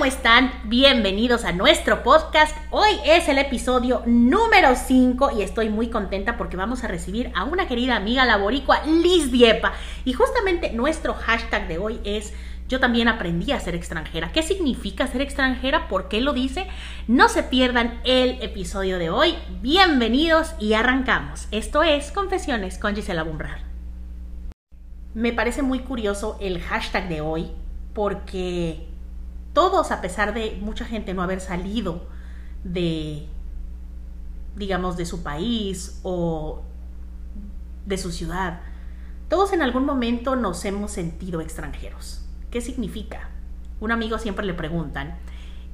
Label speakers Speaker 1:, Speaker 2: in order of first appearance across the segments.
Speaker 1: ¿cómo están? Bienvenidos a nuestro podcast. Hoy es el episodio número 5 y estoy muy contenta porque vamos a recibir a una querida amiga laboricua, Liz Diepa. Y justamente nuestro hashtag de hoy es yo también aprendí a ser extranjera. ¿Qué significa ser extranjera? ¿Por qué lo dice? No se pierdan el episodio de hoy. Bienvenidos y arrancamos. Esto es Confesiones con Gisela Bumrar. Me parece muy curioso el hashtag de hoy porque todos, a pesar de mucha gente no haber salido de, digamos, de su país o de su ciudad, todos en algún momento nos hemos sentido extranjeros. ¿Qué significa? Un amigo siempre le preguntan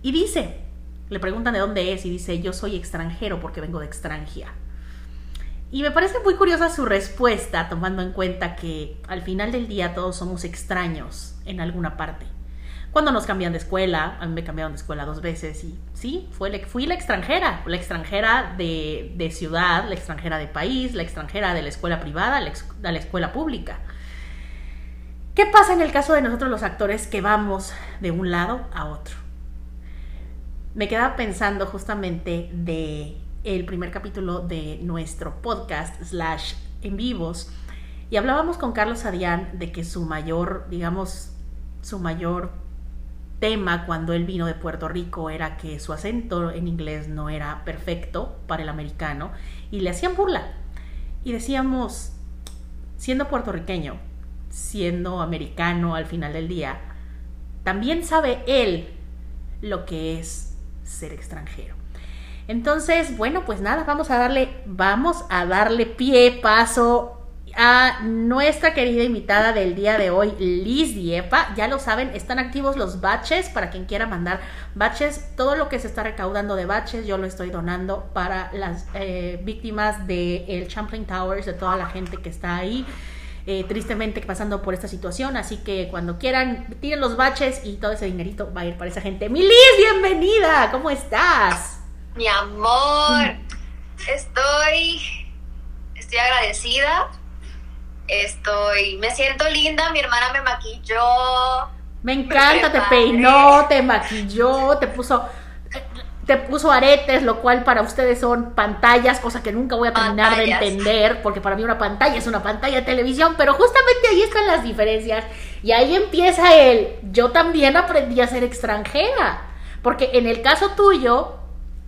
Speaker 1: y dice, le preguntan de dónde es y dice, yo soy extranjero porque vengo de extranjera. Y me parece muy curiosa su respuesta, tomando en cuenta que al final del día todos somos extraños en alguna parte. Cuando nos cambian de escuela, a mí me cambiaron de escuela dos veces y sí, fue, fui la extranjera, la extranjera de, de, ciudad, la extranjera de país, la extranjera de la escuela privada, la, de la escuela pública. ¿Qué pasa en el caso de nosotros los actores que vamos de un lado a otro? Me quedaba pensando justamente de el primer capítulo de nuestro podcast slash en vivos y hablábamos con Carlos Adrián de que su mayor, digamos, su mayor tema cuando él vino de Puerto Rico era que su acento en inglés no era perfecto para el americano y le hacían burla. Y decíamos, siendo puertorriqueño, siendo americano al final del día, también sabe él lo que es ser extranjero. Entonces, bueno, pues nada, vamos a darle, vamos a darle pie, paso a nuestra querida invitada del día de hoy, Liz Diepa. Ya lo saben, están activos los baches para quien quiera mandar baches. Todo lo que se está recaudando de baches, yo lo estoy donando para las eh, víctimas del el Champlain Towers, de toda la gente que está ahí eh, tristemente pasando por esta situación. Así que cuando quieran, tiren los baches y todo ese dinerito va a ir para esa gente. Milis, bienvenida, ¿cómo estás?
Speaker 2: Mi amor, estoy, estoy agradecida. Estoy, me siento linda, mi hermana me maquilló.
Speaker 1: Me encanta, te peinó, te maquilló, te puso te puso aretes, lo cual para ustedes son pantallas, cosa que nunca voy a terminar de entender, porque para mí una pantalla es una pantalla de televisión, pero justamente ahí están las diferencias. Y ahí empieza el, yo también aprendí a ser extranjera, porque en el caso tuyo,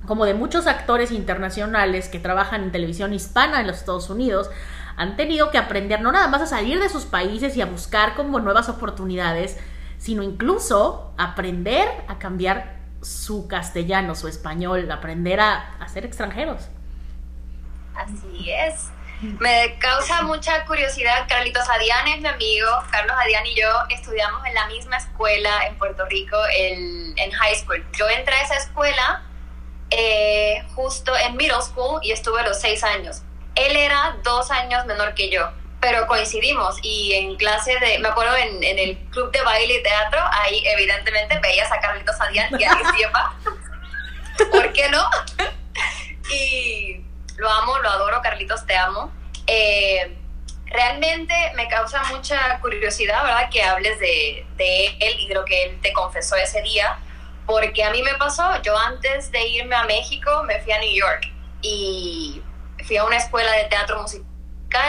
Speaker 1: como de muchos actores internacionales que trabajan en televisión hispana en los Estados Unidos, han tenido que aprender no nada más a salir de sus países y a buscar como nuevas oportunidades, sino incluso aprender a cambiar su castellano, su español, aprender a, ser extranjeros.
Speaker 2: Así es. Me causa mucha curiosidad. Carlitos Adián es mi amigo. Carlos Adián y yo estudiamos en la misma escuela en Puerto Rico, en high school. Yo entré a esa escuela eh, justo en middle school y estuve los seis años. Él era dos años menor que yo pero coincidimos y en clase de, me acuerdo en, en, el club de baile y teatro, ahí evidentemente veías a Carlitos Sadian y a Siepa. ¿Por qué no? y lo amo, lo adoro, Carlitos, te amo. Eh, realmente me causa mucha curiosidad, ¿verdad? Que hables de, de él y de lo que él te confesó ese día, porque a mí me pasó, yo antes de irme a México me fui a New York y fui a una escuela de teatro musical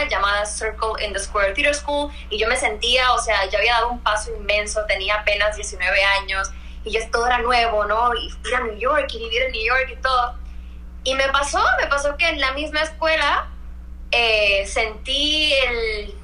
Speaker 2: llamada Circle in the Square Theater School y yo me sentía, o sea, yo había dado un paso inmenso, tenía apenas 19 años y ya todo era nuevo, ¿no? Y ir a New York y vivir en New York y todo. Y me pasó, me pasó que en la misma escuela eh, sentí el,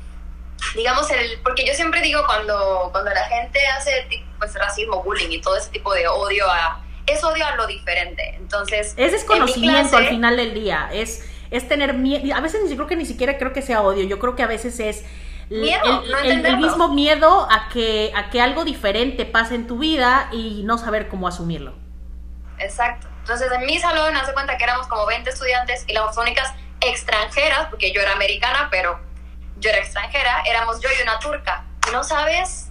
Speaker 2: digamos, el, porque yo siempre digo cuando, cuando la gente hace pues, racismo, bullying y todo ese tipo de odio a, es odio a lo diferente. Entonces,
Speaker 1: es desconocimiento al final del día, es es tener miedo, a veces ni creo que ni siquiera creo que sea odio, yo creo que a veces es el, el, mismo miedo a que, a que algo diferente pase en tu vida y no saber cómo asumirlo.
Speaker 2: Exacto. Entonces en mi salón, hace cuenta que éramos como 20 estudiantes y las únicas extranjeras, porque yo era americana, pero yo era extranjera, éramos yo y una turca. No sabes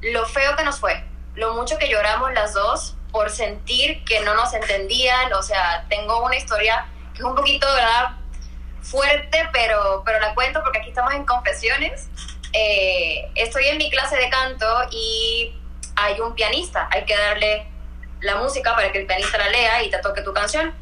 Speaker 2: lo feo que nos fue, lo mucho que lloramos las dos por sentir que no nos entendían, o sea, tengo una historia es un poquito, ¿verdad? Fuerte, pero, pero la cuento porque aquí estamos en confesiones. Eh, estoy en mi clase de canto y hay un pianista, hay que darle la música para que el pianista la lea y te toque tu canción.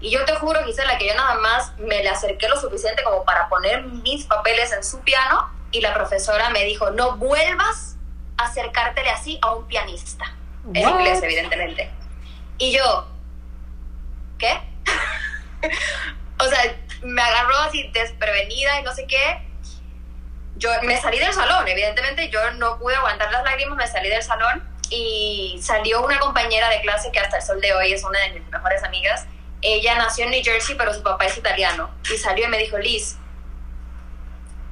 Speaker 2: Y yo te juro, Gisela, que yo nada más me le acerqué lo suficiente como para poner mis papeles en su piano y la profesora me dijo, no vuelvas a acercártele así a un pianista. En inglés, evidentemente. Y yo, ¿qué? O sea, me agarró así desprevenida y no sé qué. Yo me salí del salón, evidentemente yo no pude aguantar las lágrimas, me salí del salón y salió una compañera de clase que hasta el sol de hoy es una de mis mejores amigas ella nació en New Jersey, pero su papá es italiano. Y salió y me dijo, Liz,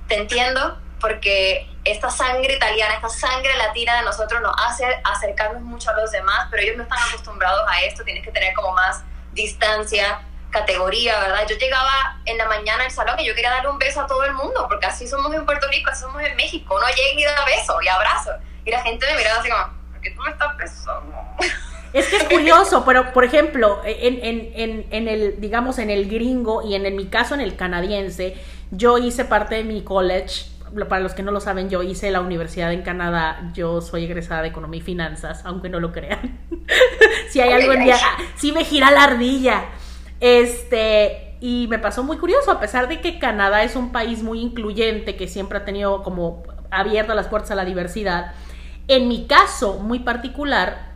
Speaker 2: te entiendo porque esta sangre italiana, esta sangre latina de nosotros nos hace acercarnos mucho a los demás, pero ellos no están acostumbrados a esto, tienes que tener como más distancia, categoría, ¿verdad? Yo llegaba en la mañana al salón y yo quería darle un beso a todo el mundo, porque así somos en Puerto Rico, así somos en México, uno llega y da beso y abrazo. Y la gente me miraba así como, ¿por qué tú me estás besando?
Speaker 1: Es que es curioso, pero por ejemplo, en, en, en, en, el, digamos, en el gringo y en, en mi caso en el canadiense, yo hice parte de mi college. Para los que no lo saben, yo hice la universidad en Canadá. Yo soy egresada de Economía y Finanzas, aunque no lo crean. si hay algo en día, sí me gira la ardilla. Este, y me pasó muy curioso, a pesar de que Canadá es un país muy incluyente, que siempre ha tenido como abiertas las puertas a la diversidad. En mi caso muy particular,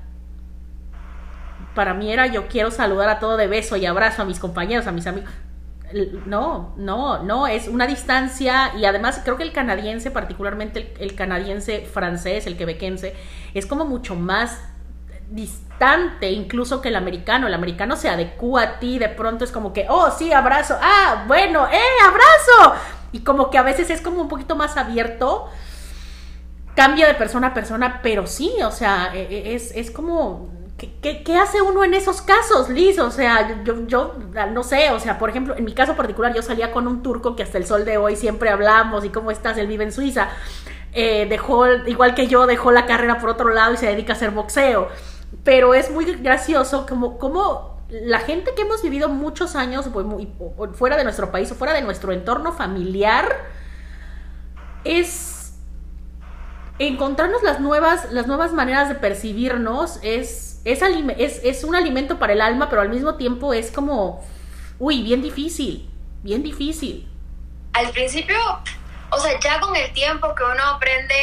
Speaker 1: para mí era yo quiero saludar a todo de beso y abrazo a mis compañeros, a mis amigos. No, no, no, es una distancia y además creo que el canadiense, particularmente el, canadiense francés, el quebequense, es como mucho más distante incluso que el americano. El americano se adecua a ti, de pronto es como que, oh, sí, abrazo, ah, bueno, eh, abrazo. Y como que a veces es como un poquito más abierto, cambia de persona a persona, pero sí, o sea, e, e, es, es como ¿Qué, hace uno en esos casos, Liz? O sea, yo, yo no sé, o sea, por ejemplo, en mi caso particular, yo salía con un turco que hasta el sol de hoy siempre hablamos y cómo estás, él vive en Suiza. Eh, dejó, igual que yo, dejó la carrera por otro lado y se dedica a hacer boxeo. Pero es muy gracioso como, como la gente que hemos vivido muchos años fuera de nuestro país o fuera de nuestro entorno familiar es encontrarnos las nuevas, las nuevas maneras de percibirnos es, es, es un alimento para el alma, pero al mismo tiempo es como, uy, bien difícil, bien difícil.
Speaker 2: Al principio, o sea, ya con el tiempo que uno aprende,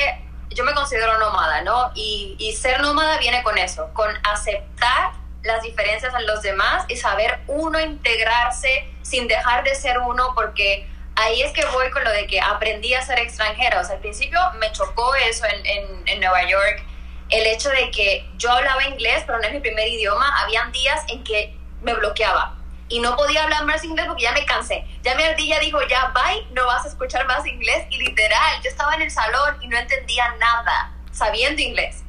Speaker 2: yo me considero nómada, ¿no? Y, y ser nómada viene con eso, con aceptar las diferencias en los demás y saber uno integrarse sin dejar de ser uno, porque ahí es que voy con lo de que aprendí a ser extranjera. O sea, al principio me chocó eso en, en, en Nueva York el hecho de que yo hablaba inglés, pero no es mi primer idioma, habían días en que me bloqueaba y no podía hablar más inglés porque ya me cansé. Ya mi ardilla dijo, ya bye, no vas a escuchar más inglés. Y literal, yo estaba en el salón y no entendía nada, sabiendo inglés.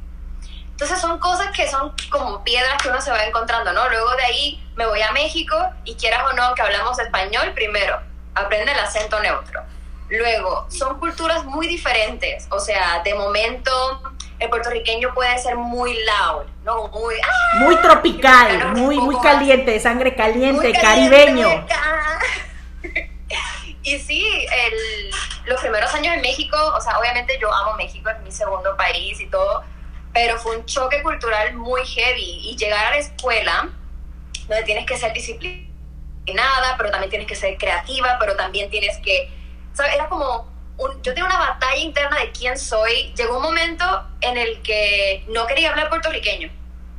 Speaker 2: Entonces son cosas que son como piedras que uno se va encontrando, ¿no? Luego de ahí me voy a México y quieras o no que hablamos español, primero, aprende el acento neutro. Luego, son culturas muy diferentes, o sea, de momento el puertorriqueño puede ser muy loud, ¿no? Muy, ¡ah!
Speaker 1: muy tropical, muy, muy caliente, sangre caliente, caribeño.
Speaker 2: y sí, el, los primeros años en México, o sea, obviamente yo amo México, es mi segundo país y todo, pero fue un choque cultural muy heavy y llegar a la escuela donde tienes que ser disciplinada, pero también tienes que ser creativa, pero también tienes que, ¿sabes? Era como yo tenía una batalla interna de quién soy. Llegó un momento en el que no quería hablar puertorriqueño.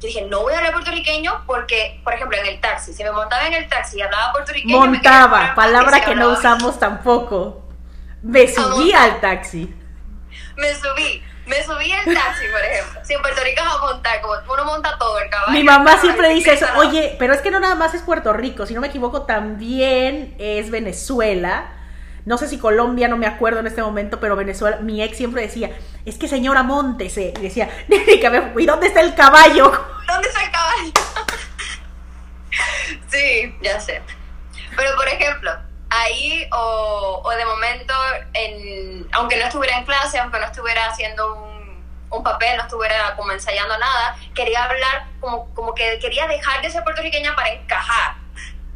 Speaker 2: Yo dije, no voy a hablar puertorriqueño porque, por ejemplo, en el taxi, si me montaba en el taxi y hablaba puertorriqueño...
Speaker 1: Montaba, palabra que no usamos tampoco. Me subí al taxi.
Speaker 2: Me subí. Me subí al taxi, por ejemplo. Si en Puerto Rico vamos a montar, como uno monta todo, el caballo.
Speaker 1: Mi mamá siempre dice eso. Oye, pero es que no nada más es Puerto Rico, si no me equivoco, también es Venezuela no sé si Colombia, no me acuerdo en este momento, pero Venezuela, mi ex siempre decía, es que señora, montese. Y decía, ¿y dónde está el caballo?
Speaker 2: ¿Dónde está el caballo? sí, ya sé. Pero por ejemplo, ahí o, de momento, en, aunque no estuviera en clase, aunque no estuviera haciendo un, un, papel, no estuviera como ensayando nada, quería hablar como, como que quería dejar de ser puertorriqueña para encajar.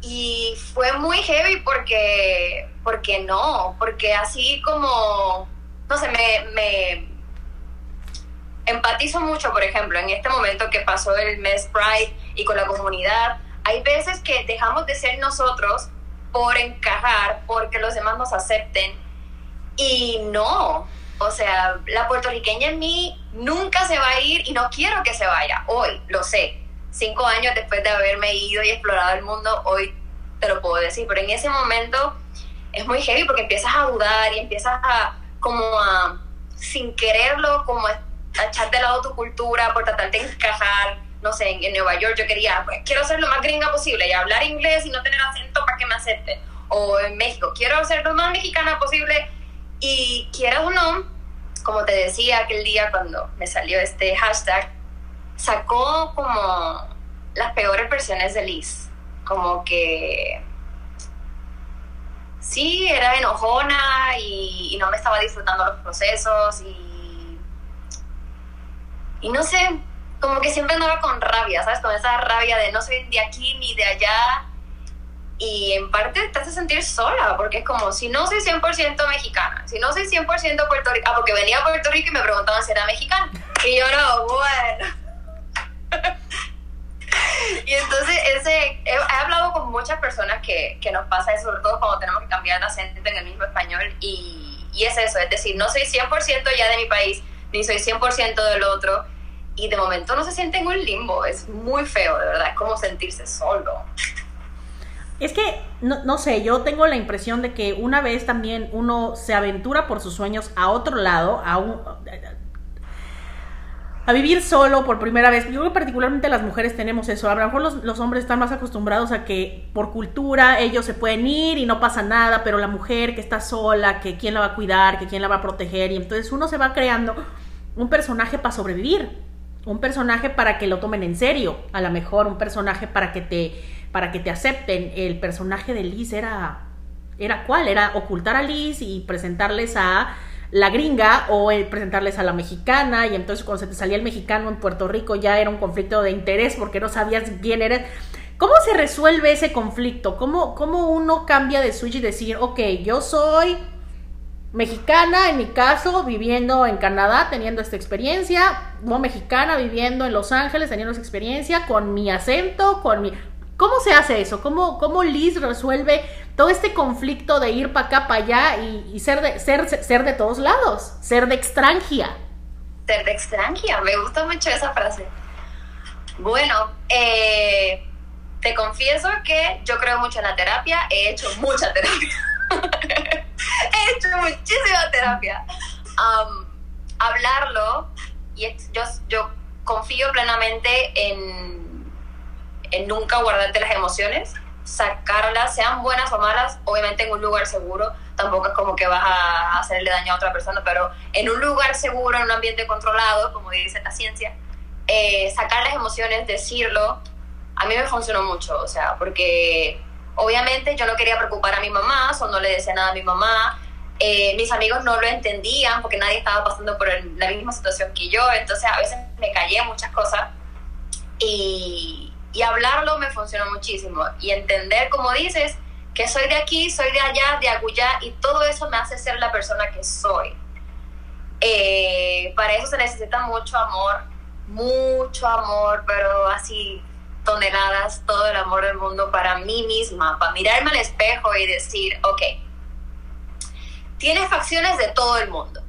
Speaker 2: Y fue muy heavy porque, porque no, porque así como, no sé, me, me empatizo mucho, por ejemplo, en este momento que pasó el mes Pride y con la comunidad. Hay veces que dejamos de ser nosotros por encajar, porque los demás nos acepten. Y no, o sea, la puertorriqueña en mí nunca se va a ir y no quiero que se vaya. Hoy, lo sé. Cinco años después de haberme ido y explorado el mundo, hoy te lo puedo decir. Pero en ese momento es muy heavy porque empiezas a dudar y empiezas a, como a, sin quererlo, como a echar de lado tu cultura por tratar de encajar. No sé, en, Nueva York yo quería, pues quiero ser lo más gringa posible y hablar inglés y no tener acento para que me acepten. O en México, quiero ser lo más mexicana posible y quieras o no, como te decía aquel día cuando me salió este hashtag, sacó como las peores versiones de Liz. Como que sí, era enojona y, y, no me estaba disfrutando los procesos y, y no sé, como que siempre andaba con rabia, ¿sabes? Con esa rabia de no soy de aquí ni de allá y en parte te hace sentir sola, porque es como, si no soy 100% mexicana, si no soy 100% puertorriqueña, ah, porque venía a Puerto Rico y me preguntaban si era mexicana, y yo no, bueno. Y entonces ese, he, hablado con muchas personas que, que, nos pasa eso, sobre todo cuando tenemos que cambiar de acento en el mismo español, y, y es eso, es decir, no soy 100% ya de mi país, ni soy 100% del otro, y de momento no se siente en un limbo, es muy feo, de verdad, es como sentirse solo.
Speaker 1: Es que, no, no, sé, yo tengo la impresión de que una vez también uno se aventura por sus sueños a otro lado, a un... A vivir solo por primera vez. Yo creo que particularmente las mujeres tenemos eso. A lo mejor los, los hombres están más acostumbrados a que por cultura ellos se pueden ir y no pasa nada, pero la mujer que está sola, que quién la va a cuidar, que quién la va a proteger, y entonces uno se va creando un personaje para sobrevivir, un personaje para que lo tomen en serio, a lo mejor un personaje para que te para que te acepten. El personaje de Liz era, era cuál? Era ocultar a Liz y presentarles a la gringa o presentarles a la mexicana y entonces cuando se te salía el mexicano en Puerto Rico ya era un conflicto de interés porque no sabías quién eres. ¿Cómo se resuelve ese conflicto? ¿Cómo, ¿Cómo uno cambia de switch y decir, ok, yo soy mexicana, en mi caso, viviendo en Canadá, teniendo esta experiencia, no mexicana, viviendo en Los Ángeles, teniendo esa experiencia, con mi acento, con mi... ¿Cómo se hace eso? ¿Cómo, cómo Liz resuelve todo este conflicto de ir para acá, para allá y, ser, de, ser, ser de todos lados? Ser de extranjia.
Speaker 2: Ser de extranjia, me gusta mucho esa frase. Bueno, eh, te confieso que yo creo mucho en la terapia, he hecho mucha terapia. he hecho muchísima terapia. hablarlo, y yo, yo confío plenamente en en nunca guardarte las emociones, sacarlas, sean buenas o malas, obviamente en un lugar seguro, tampoco es como que vas a hacerle daño a otra persona, pero en un lugar seguro, en un ambiente controlado, como dice la ciencia, eh, sacar las emociones, decirlo, a mí me funcionó mucho, o sea, porque obviamente yo no quería preocupar a mi mamá, o no le decía nada a mi mamá, eh, mis amigos no lo entendían porque nadie estaba pasando por la misma situación que yo, entonces a veces me callé muchas cosas y y hablarlo me funcionó muchísimo. Y entender, como dices, que soy de aquí, soy de allá, de agullá, y todo eso me hace ser la persona que soy. Eh, para eso se necesita mucho amor, mucho amor, pero así toneladas, todo el amor del mundo para mí misma, para mirarme al espejo y decir, ok, tienes facciones de todo el mundo.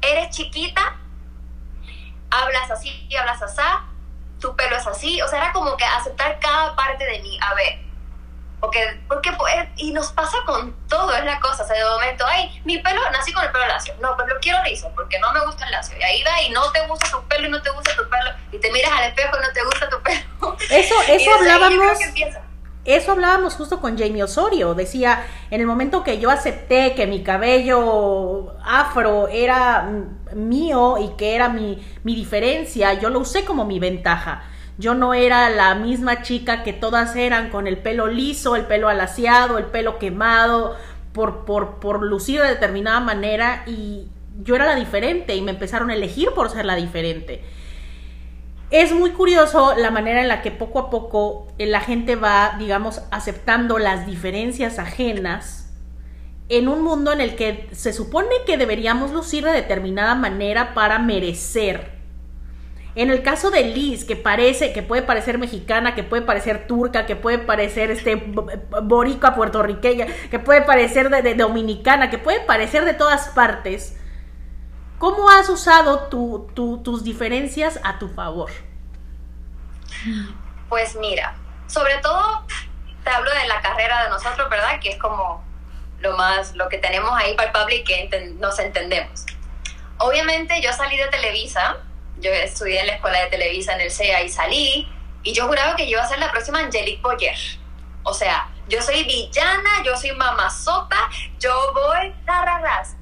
Speaker 2: Eres chiquita, hablas así, y hablas así, tu pelo es así, o sea, era como que aceptar cada parte de mí, a ver, porque, porque pues, y nos pasa con todo, es la cosa, o sea, de momento, ay, mi pelo, nací con el pelo lacio, no, pero lo quiero rizo, porque no me gusta el lacio, y ahí va, y no te gusta tu pelo, y no te gusta tu pelo, y te miras al espejo y no te gusta tu pelo.
Speaker 1: Eso, eso hablábamos... Eso hablábamos justo con Jamie Osorio. Decía, en el momento que yo acepté que mi cabello afro era mío y que era mi, mi diferencia, yo lo usé como mi ventaja. Yo no era la misma chica que todas eran con el pelo liso, el pelo alaciado, el pelo quemado, por, por, por lucir de determinada manera y yo era la diferente y me empezaron a elegir por ser la diferente. Es muy curioso la manera en la que poco a poco la gente va, digamos, aceptando las diferencias ajenas en un mundo en el que se supone que deberíamos lucir de determinada manera para merecer. En el caso de Liz, que parece, que puede parecer mexicana, que puede parecer turca, que puede parecer este boricua puertorriqueña, que puede parecer de, dominicana, que puede parecer de todas partes, ¿cómo has usado tus diferencias a tu favor?
Speaker 2: Pues mira, sobre todo te hablo de la carrera de nosotros, ¿verdad? Que es como lo más, lo que tenemos ahí para el public que nos entendemos. Obviamente yo salí de Televisa, yo estudié en la escuela de Televisa en el CEA y salí, y yo juraba que iba a ser la próxima Angelique Boyer. O sea, yo soy villana, yo soy mamazota, yo voy tararras.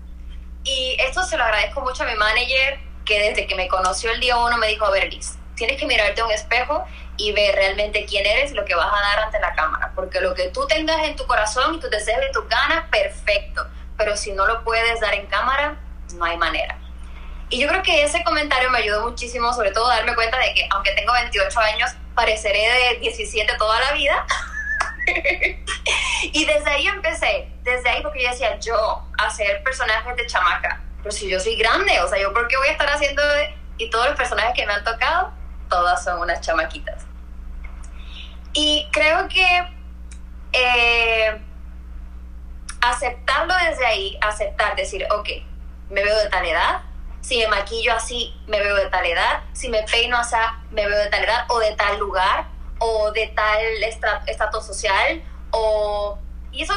Speaker 2: Y esto se lo agradezco mucho a mi manager, que desde que me conoció el día uno me dijo, a ver, Liz, tienes que mirarte a un espejo y ver realmente quién eres y lo que vas a dar ante la cámara. Porque lo que tú tengas en tu corazón y tus deseos y tus ganas, perfecto. Pero si no lo puedes dar en cámara, no hay manera. Y yo creo que ese comentario me ayudó muchísimo, sobre todo darme cuenta de que aunque tengo 28 años, pareceré de 17 toda la vida. y desde ahí empecé, desde ahí porque yo decía, yo hacer personajes de chamaca, pero si yo soy grande, o sea, yo por qué voy a estar haciendo... Y todos los personajes que me han tocado, todas son unas chamaquitas. Y creo que eh, aceptarlo desde ahí, aceptar, decir, ok, me veo de tal edad, si me maquillo así, me veo de tal edad, si me peino así, me veo de tal edad, o de tal lugar, o de tal estatus social, o... Y eso,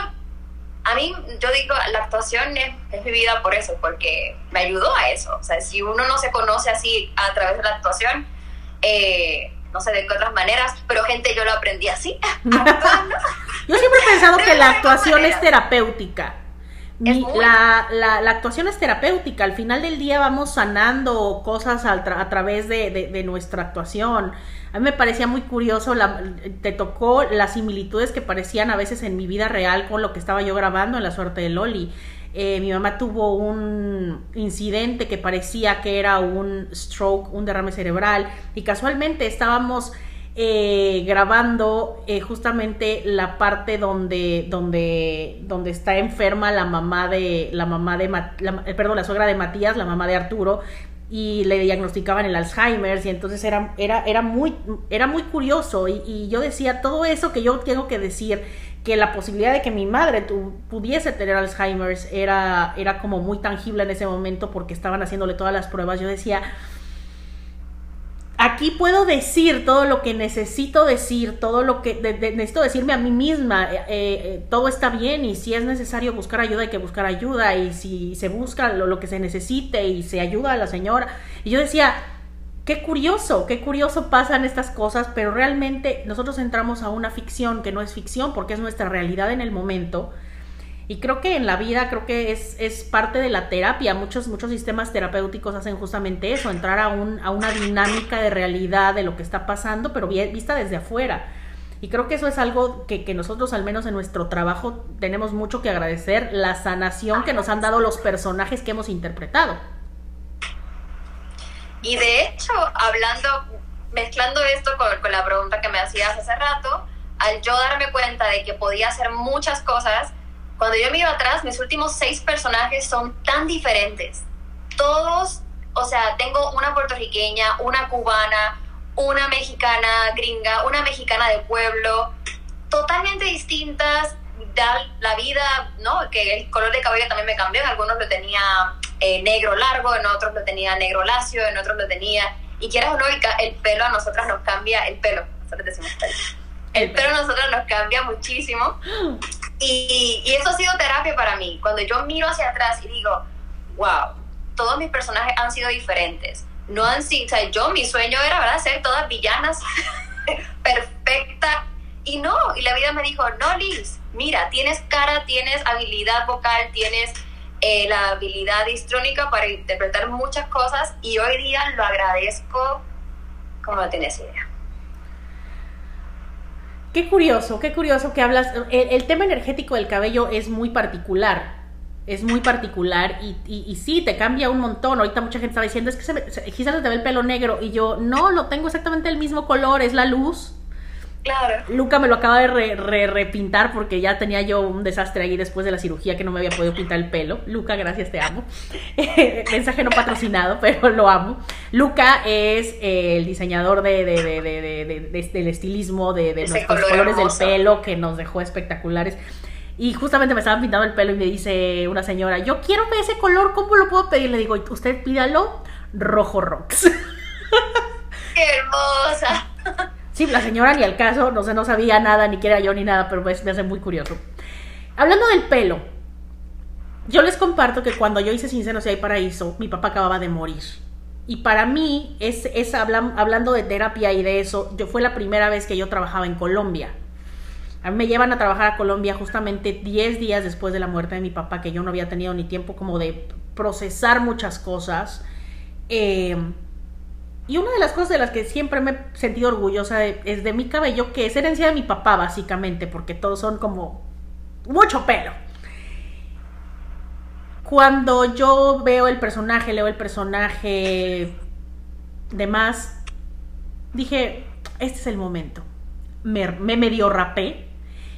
Speaker 2: a mí, yo digo, la actuación es, es mi vida por eso, porque me ayudó a eso. O sea, si uno no se conoce así a través de la actuación, eh, no sé de qué otras maneras, pero gente, yo lo aprendí así.
Speaker 1: yo siempre he pensado que la actuación es terapéutica. la, la, actuación es terapéutica. Al final del día vamos sanando cosas a, a través de, de, nuestra actuación. A mí me parecía muy curioso, la, te tocó las similitudes que parecían a veces en mi vida real con lo que estaba yo grabando en La Suerte de Loli. Eh, mi mamá tuvo un incidente que parecía que era un stroke, un derrame cerebral, y casualmente estábamos eh, grabando eh, justamente la parte donde, donde, donde está enferma la mamá de, la mamá de, perdón, la suegra de Matías, la mamá de Arturo, y le diagnosticaban el Alzheimer y entonces era, era, era, muy, era muy curioso y, yo decía todo eso que yo tengo que decir que la posibilidad de que mi madre pudiese tener Alzheimer era, era como muy tangible en ese momento porque estaban haciéndole todas las pruebas. Yo decía, aquí puedo decir todo lo que necesito decir, todo lo que necesito decirme a mí misma, eh, eh, todo está bien y si es necesario buscar ayuda hay que buscar ayuda y si se busca lo, lo que se necesite y se ayuda a la señora. Y yo decía, qué curioso, qué curioso pasan estas cosas, pero realmente nosotros entramos a una ficción que no es ficción porque es nuestra realidad en el momento. Y creo que en la vida, creo que es, es parte de la terapia. Muchos, muchos sistemas terapéuticos hacen justamente eso, entrar a, un, a una dinámica de realidad de lo que está pasando, pero vista desde afuera. Y creo que eso es algo que, que, nosotros, al menos en nuestro trabajo, tenemos mucho que agradecer, la sanación que nos han dado los personajes que hemos interpretado.
Speaker 2: Y de hecho, hablando, mezclando esto con, la pregunta que me hacías hace rato, al yo darme cuenta de que podía hacer muchas cosas, cuando yo miro atrás, mis últimos seis personajes son tan diferentes. Todos, o sea, tengo una puertorriqueña, una cubana, una mexicana gringa, una mexicana de pueblo, totalmente distintas, la vida, ¿no? Que el color de cabello también me cambió, en algunos lo tenía eh, negro largo, en otros lo tenía negro lacio, en otros lo tenía... Y quieras o no, el, pelo a nosotras nos cambia, el pelo, nosotros decimos pelo. El pelo a nosotros nos cambia muchísimo. Y, y eso ha sido terapia para mí. Cuando yo miro hacia atrás y digo, wow, todos mis personajes han sido diferentes. No han sido, o sea, yo mi sueño era, ¿verdad?, ser todas villanas, perfecta. Y no, y la vida me dijo, no, Liz, mira, tienes cara, tienes habilidad vocal, tienes eh, la habilidad histrónica para interpretar muchas cosas y hoy día lo agradezco como no tienes idea.
Speaker 1: Qué curioso, qué curioso que hablas. El, tema energético del cabello es muy particular. Es muy particular y, y, sí, te cambia un montón. Ahorita mucha gente está diciendo, es que se, quizás te ve el pelo negro. Y yo, no, lo tengo exactamente el mismo color, es la luz
Speaker 2: Claro.
Speaker 1: Luca me lo acaba de re, repintar porque ya tenía yo un desastre ahí después de la cirugía que no me había podido pintar el pelo. Luca, gracias, te amo. Mensaje no patrocinado, pero lo amo. Luca es eh, el diseñador de, del estilismo, de, nuestros colores del pelo que nos dejó espectaculares. Y justamente me estaban pintando el pelo y me dice una señora, yo quiero ese color, ¿cómo lo puedo pedir? Le digo, usted pídalo rojo rocks.
Speaker 2: ¡Qué hermosa!
Speaker 1: Sí, la señora ni al caso, no sé, no sabía nada, ni que era yo ni nada, pero pues me hace muy curioso. Hablando del pelo, yo les comparto que cuando yo hice Sinceros y hay paraíso, mi papá acababa de morir. Y para mí, es, es hablando de terapia y de eso, yo fue la primera vez que yo trabajaba en Colombia. A mí me llevan a trabajar a Colombia justamente 10 días después de la muerte de mi papá, que yo no había tenido ni tiempo como de procesar muchas cosas. Eh, y una de las cosas de las que siempre me he sentido orgullosa es de mi cabello, que es herencia de mi papá, básicamente, porque todos son como mucho pelo. Cuando yo veo el personaje, leo el personaje, demás, dije, este es el momento. Me, me medio rapé,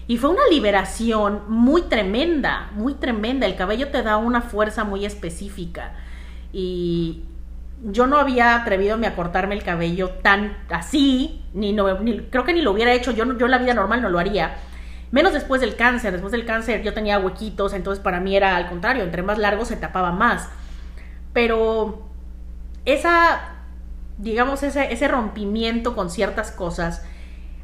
Speaker 1: y fue una liberación muy tremenda, muy tremenda. El cabello te da una fuerza muy específica. Y yo no había atrevido a cortarme el cabello tan así, ni, no, creo que ni lo hubiera hecho. Yo, yo la vida normal no lo haría. Menos después del cáncer. Después del cáncer yo tenía huequitos, entonces para mí era al contrario. Entre más largo se tapaba más. Pero esa, digamos, ese, ese rompimiento con ciertas cosas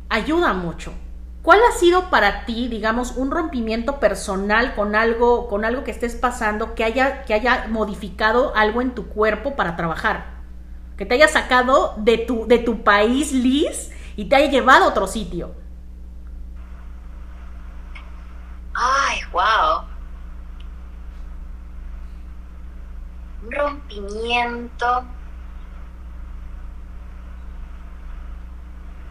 Speaker 1: ayuda mucho ¿Cuál ha sido para ti, digamos, un rompimiento personal con algo, con algo que estés pasando que haya, que haya modificado algo en tu cuerpo para trabajar? Que te haya sacado de tu, de tu país, Liz, y te haya llevado a otro sitio.
Speaker 2: Ay, wow. Un rompimiento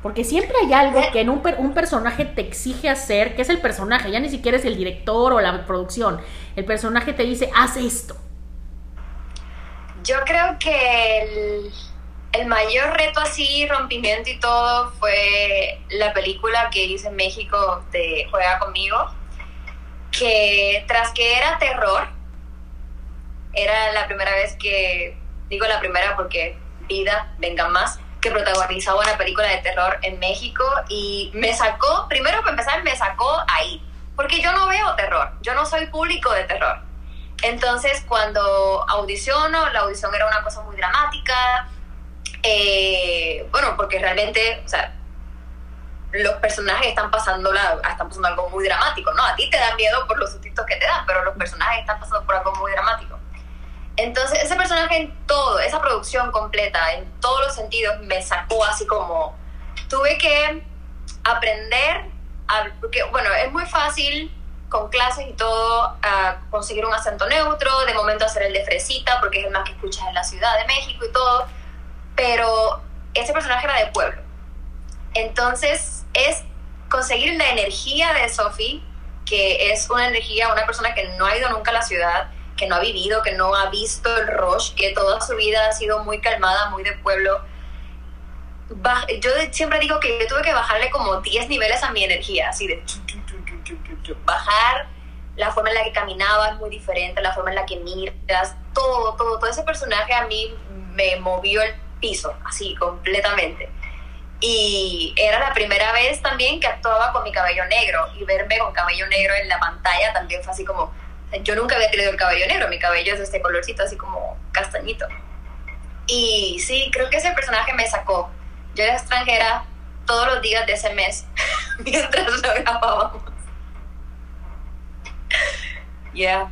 Speaker 1: Porque siempre hay algo que en un, un, personaje te exige hacer, que es el personaje, ya ni siquiera es el director o la producción. El personaje te dice, haz esto.
Speaker 2: Yo creo que el, el mayor reto así, rompimiento y todo, fue la película que hice en México de Juega conmigo, que tras que era terror, era la primera vez que, digo la primera porque vida, venga más, que protagonizaba una película de terror en México y me sacó, primero para empezar, me sacó ahí, porque yo no veo terror, yo no soy público de terror. Entonces, cuando audiciono, la audición era una cosa muy dramática, eh, bueno, porque realmente, o sea, los personajes están pasando, la, están pasando algo muy dramático, ¿no? A ti te da miedo por los sustitos que te dan, pero los personajes están pasando por algo muy dramático. Entonces, ese personaje en todo, esa producción completa, en todos los sentidos, me sacó así como. Tuve que aprender, a, porque, bueno, es muy fácil con clases y todo a conseguir un acento neutro, de momento hacer el de fresita, porque es el más que escuchas en la Ciudad de México y todo, pero ese personaje era de pueblo. Entonces, es conseguir la energía de Sophie, que es una energía, una persona que no ha ido nunca a la ciudad, que no ha vivido, que no ha visto el rush, que toda su vida ha sido muy calmada, muy de pueblo. yo siempre digo que yo tuve que bajarle como 10 niveles a mi energía, así de bajar la forma en la que caminaba es muy diferente, la forma en la que miras, todo, todo, todo ese personaje a mí me movió el piso, así completamente. Y era la primera vez también que actuaba con mi cabello negro y verme con cabello negro en la pantalla también fue así como, yo nunca había tenido el cabello negro, mi cabello es de este colorcito así como castañito. Y sí, creo que ese personaje me sacó. Yo era extranjera todos los días de ese mes mientras lo grabábamos. Yeah.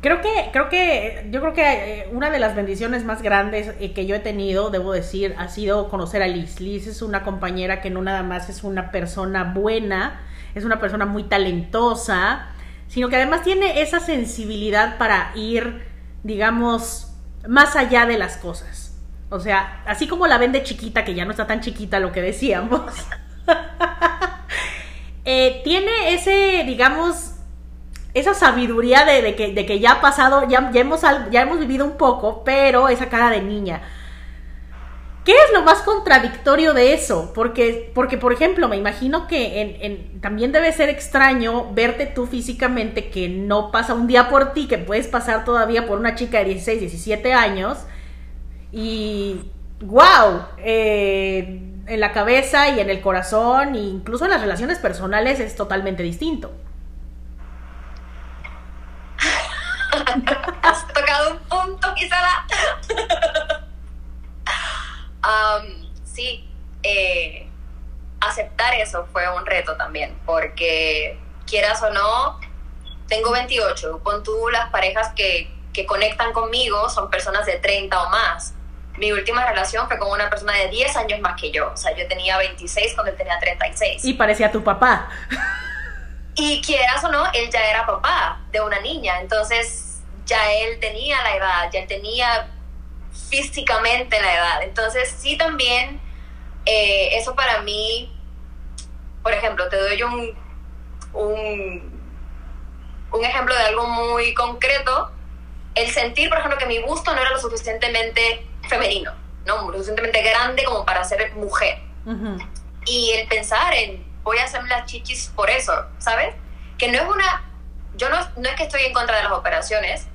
Speaker 1: Creo que, creo que, yo creo que eh, una de las bendiciones más grandes eh, que yo he tenido, debo decir, ha sido conocer a Liz. Liz es una compañera que no nada más es una persona buena, es una persona muy talentosa, sino que además tiene esa sensibilidad para ir, digamos, más allá de las cosas. O sea, así como la ven de chiquita, que ya no está tan chiquita lo que decíamos, eh, tiene ese, digamos, esa sabiduría de, que, de, que, ya ha pasado, ya, ya, hemos, ya hemos vivido un poco, pero esa cara de niña. ¿Qué es lo más contradictorio de eso? Porque, porque por ejemplo, me imagino que también debe ser extraño verte tú físicamente que no pasa un día por ti, que puedes pasar todavía por una chica de 16, 17 años y wow, eh, en la cabeza y en el corazón, e incluso en las relaciones personales es totalmente distinto.
Speaker 2: Has tocado un punto, Gisela. um, sí, eh, aceptar eso fue un reto también, porque quieras o no, tengo 28, pon tú las parejas que, que conectan conmigo son personas de 30 o más mi última relación fue con una persona de 10 años más que yo. O sea, yo tenía 26 cuando él tenía 36.
Speaker 1: Y parecía tu papá.
Speaker 2: Y quieras o no, él ya era papá de una niña. Entonces, ya él tenía la edad, ya él tenía físicamente la edad. Entonces, sí también, eh, eso para mí, por ejemplo, te doy un, un, un ejemplo de algo muy concreto. El sentir, por ejemplo, que mi gusto no era lo suficientemente femenino, ¿no? Lo suficientemente grande como para ser mujer. Y el pensar en voy a hacer las chichis por eso, ¿sabes? Que no es una. Yo no, no es que estoy en contra de las operaciones,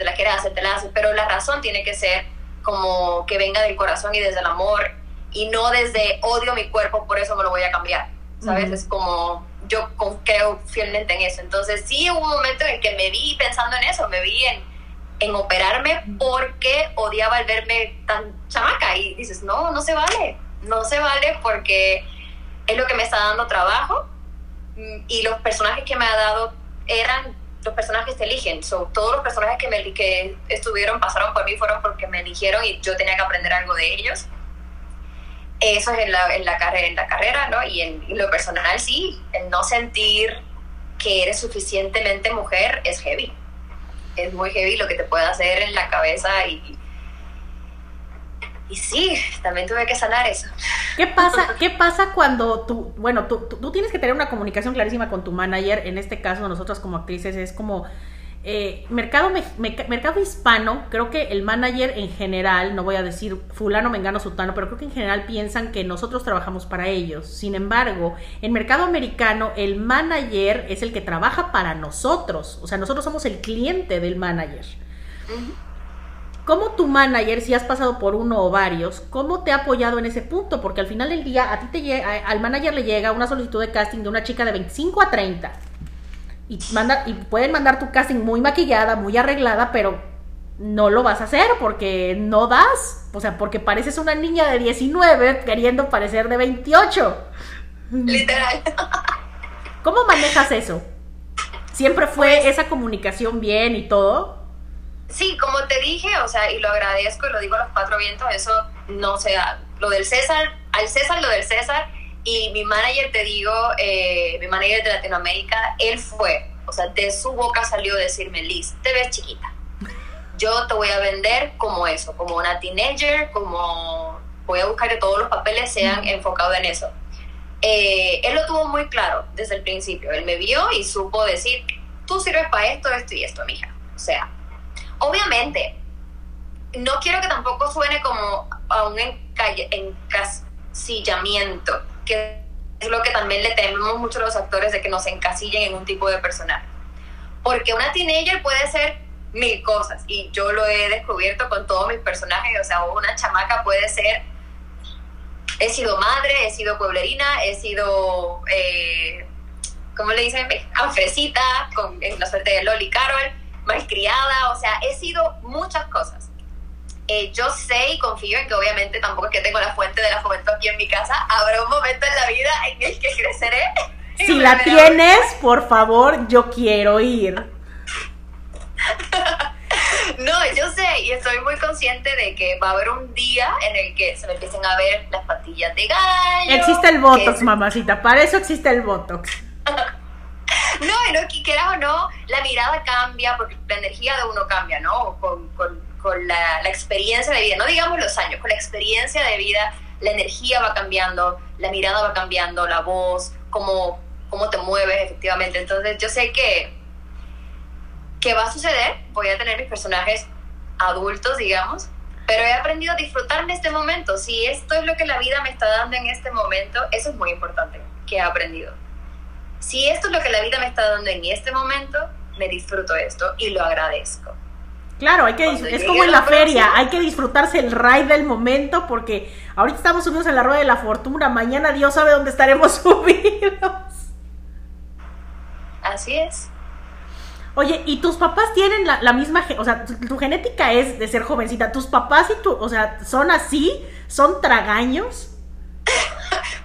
Speaker 2: te las quieres hacer, te las haces, pero la razón tiene que ser como que venga del corazón y desde el amor y no desde odio mi cuerpo, por eso me lo voy a cambiar, ¿sabes? Es como yo creo fielmente en eso. Entonces sí hubo un momento en el que me vi pensando en eso, me vi en en operarme porque odiaba el verme tan chamaca y dices, no, no se vale, no se vale porque es lo que me está dando trabajo mm, y los personajes que me ha dado eran los personajes que eligen, son todos los personajes que, me, que estuvieron, pasaron por mí, fueron porque me eligieron y yo tenía que aprender algo de ellos. Eso es en la, en la, carrera, en la carrera, ¿no? Y en, en lo personal, sí, el no sentir que eres suficientemente mujer es heavy es muy heavy lo que te puede hacer en la cabeza y, y sí, también tuve que sanar eso.
Speaker 1: ¿Qué pasa, ¿qué pasa cuando tú, bueno, tú, tú, tienes que tener una comunicación clarísima con tu manager, en este caso nosotros como actrices es como eh, mercado, mercado hispano, creo que el manager en general, no voy a decir fulano, mengano, sutano, pero creo que en general piensan que nosotros trabajamos para ellos. Sin embargo, en mercado americano, el manager es el que trabaja para nosotros. O sea, nosotros somos el cliente del manager. ¿Cómo tu manager, si has pasado por uno o varios, cómo te ha apoyado en ese punto? Porque al final del día a ti te llega, al manager le llega una solicitud de casting de una chica de 25 a 30 y, manda, y pueden mandar tu casting muy maquillada, muy arreglada, pero no lo vas a hacer porque no das. O sea, porque pareces una niña de 19 queriendo parecer de 28.
Speaker 2: Literal.
Speaker 1: ¿Cómo manejas eso? ¿Siempre fue pues esa comunicación bien y todo?
Speaker 2: Sí, como te dije, o sea, y lo agradezco y lo digo a los cuatro vientos, eso no sea, lo del César, al César lo del César, y mi manager, te digo, eh, mi manager de Latinoamérica, él fue, o sea, de su boca salió decirme, Liz, te ves chiquita. Yo te voy a vender como eso, como una teenager, como voy a buscar que todos los papeles sean enfocados en eso. Eh, él lo tuvo muy claro desde el principio. Él me vio y supo decir, tú sirves para esto, esto y esto, mija. O sea, obviamente, no quiero que tampoco suene como a un encasillamiento que es lo que también le tememos mucho a los actores de que nos encasillen en un tipo de personaje. Porque una teenager puede ser mil cosas y yo lo he descubierto con todos mis personajes, o sea, una chamaca puede ser, he sido madre, he sido pueblerina, he sido, eh, ¿cómo le dicen? Anfresita, con en la suerte de Loli Carol, malcriada, o sea, he sido muchas cosas. Eh, yo sé y confío en que obviamente tampoco es que tengo la fuente de la juventud aquí en mi casa, habrá un momento en la vida en el que creceré.
Speaker 1: Si la tienes, por favor, yo quiero ir.
Speaker 2: no, yo sé y estoy muy consciente de que va a haber un día en el que se me empiecen a ver las patillas de gallo.
Speaker 1: Existe el Botox, mamacita, para eso existe el Botox.
Speaker 2: no, no, quieras o no, la mirada cambia porque la energía de uno cambia, ¿no? Con, con con la, experiencia de vida, no digamos los años, con la experiencia de vida, la energía va cambiando, la mirada va cambiando, la voz, cómo, cómo te mueves efectivamente. Entonces yo sé que, que va a suceder, voy a tener mis personajes adultos, digamos, pero he aprendido a disfrutar este momento. Si esto es lo que la vida me está dando en este momento, eso es muy importante que he aprendido. Si esto es lo que la vida me está dando en este momento, me disfruto esto y lo agradezco.
Speaker 1: Claro, hay que es como en la, feria, hay que disfrutarse el ride del momento porque ahorita estamos subidos en la rueda de la fortuna, mañana Dios sabe dónde estaremos subidos.
Speaker 2: Así es.
Speaker 1: Oye, ¿y tus papás tienen la, misma, o sea, tu, genética es de ser jovencita, tus papás y tú, o sea, son así, son tragaños?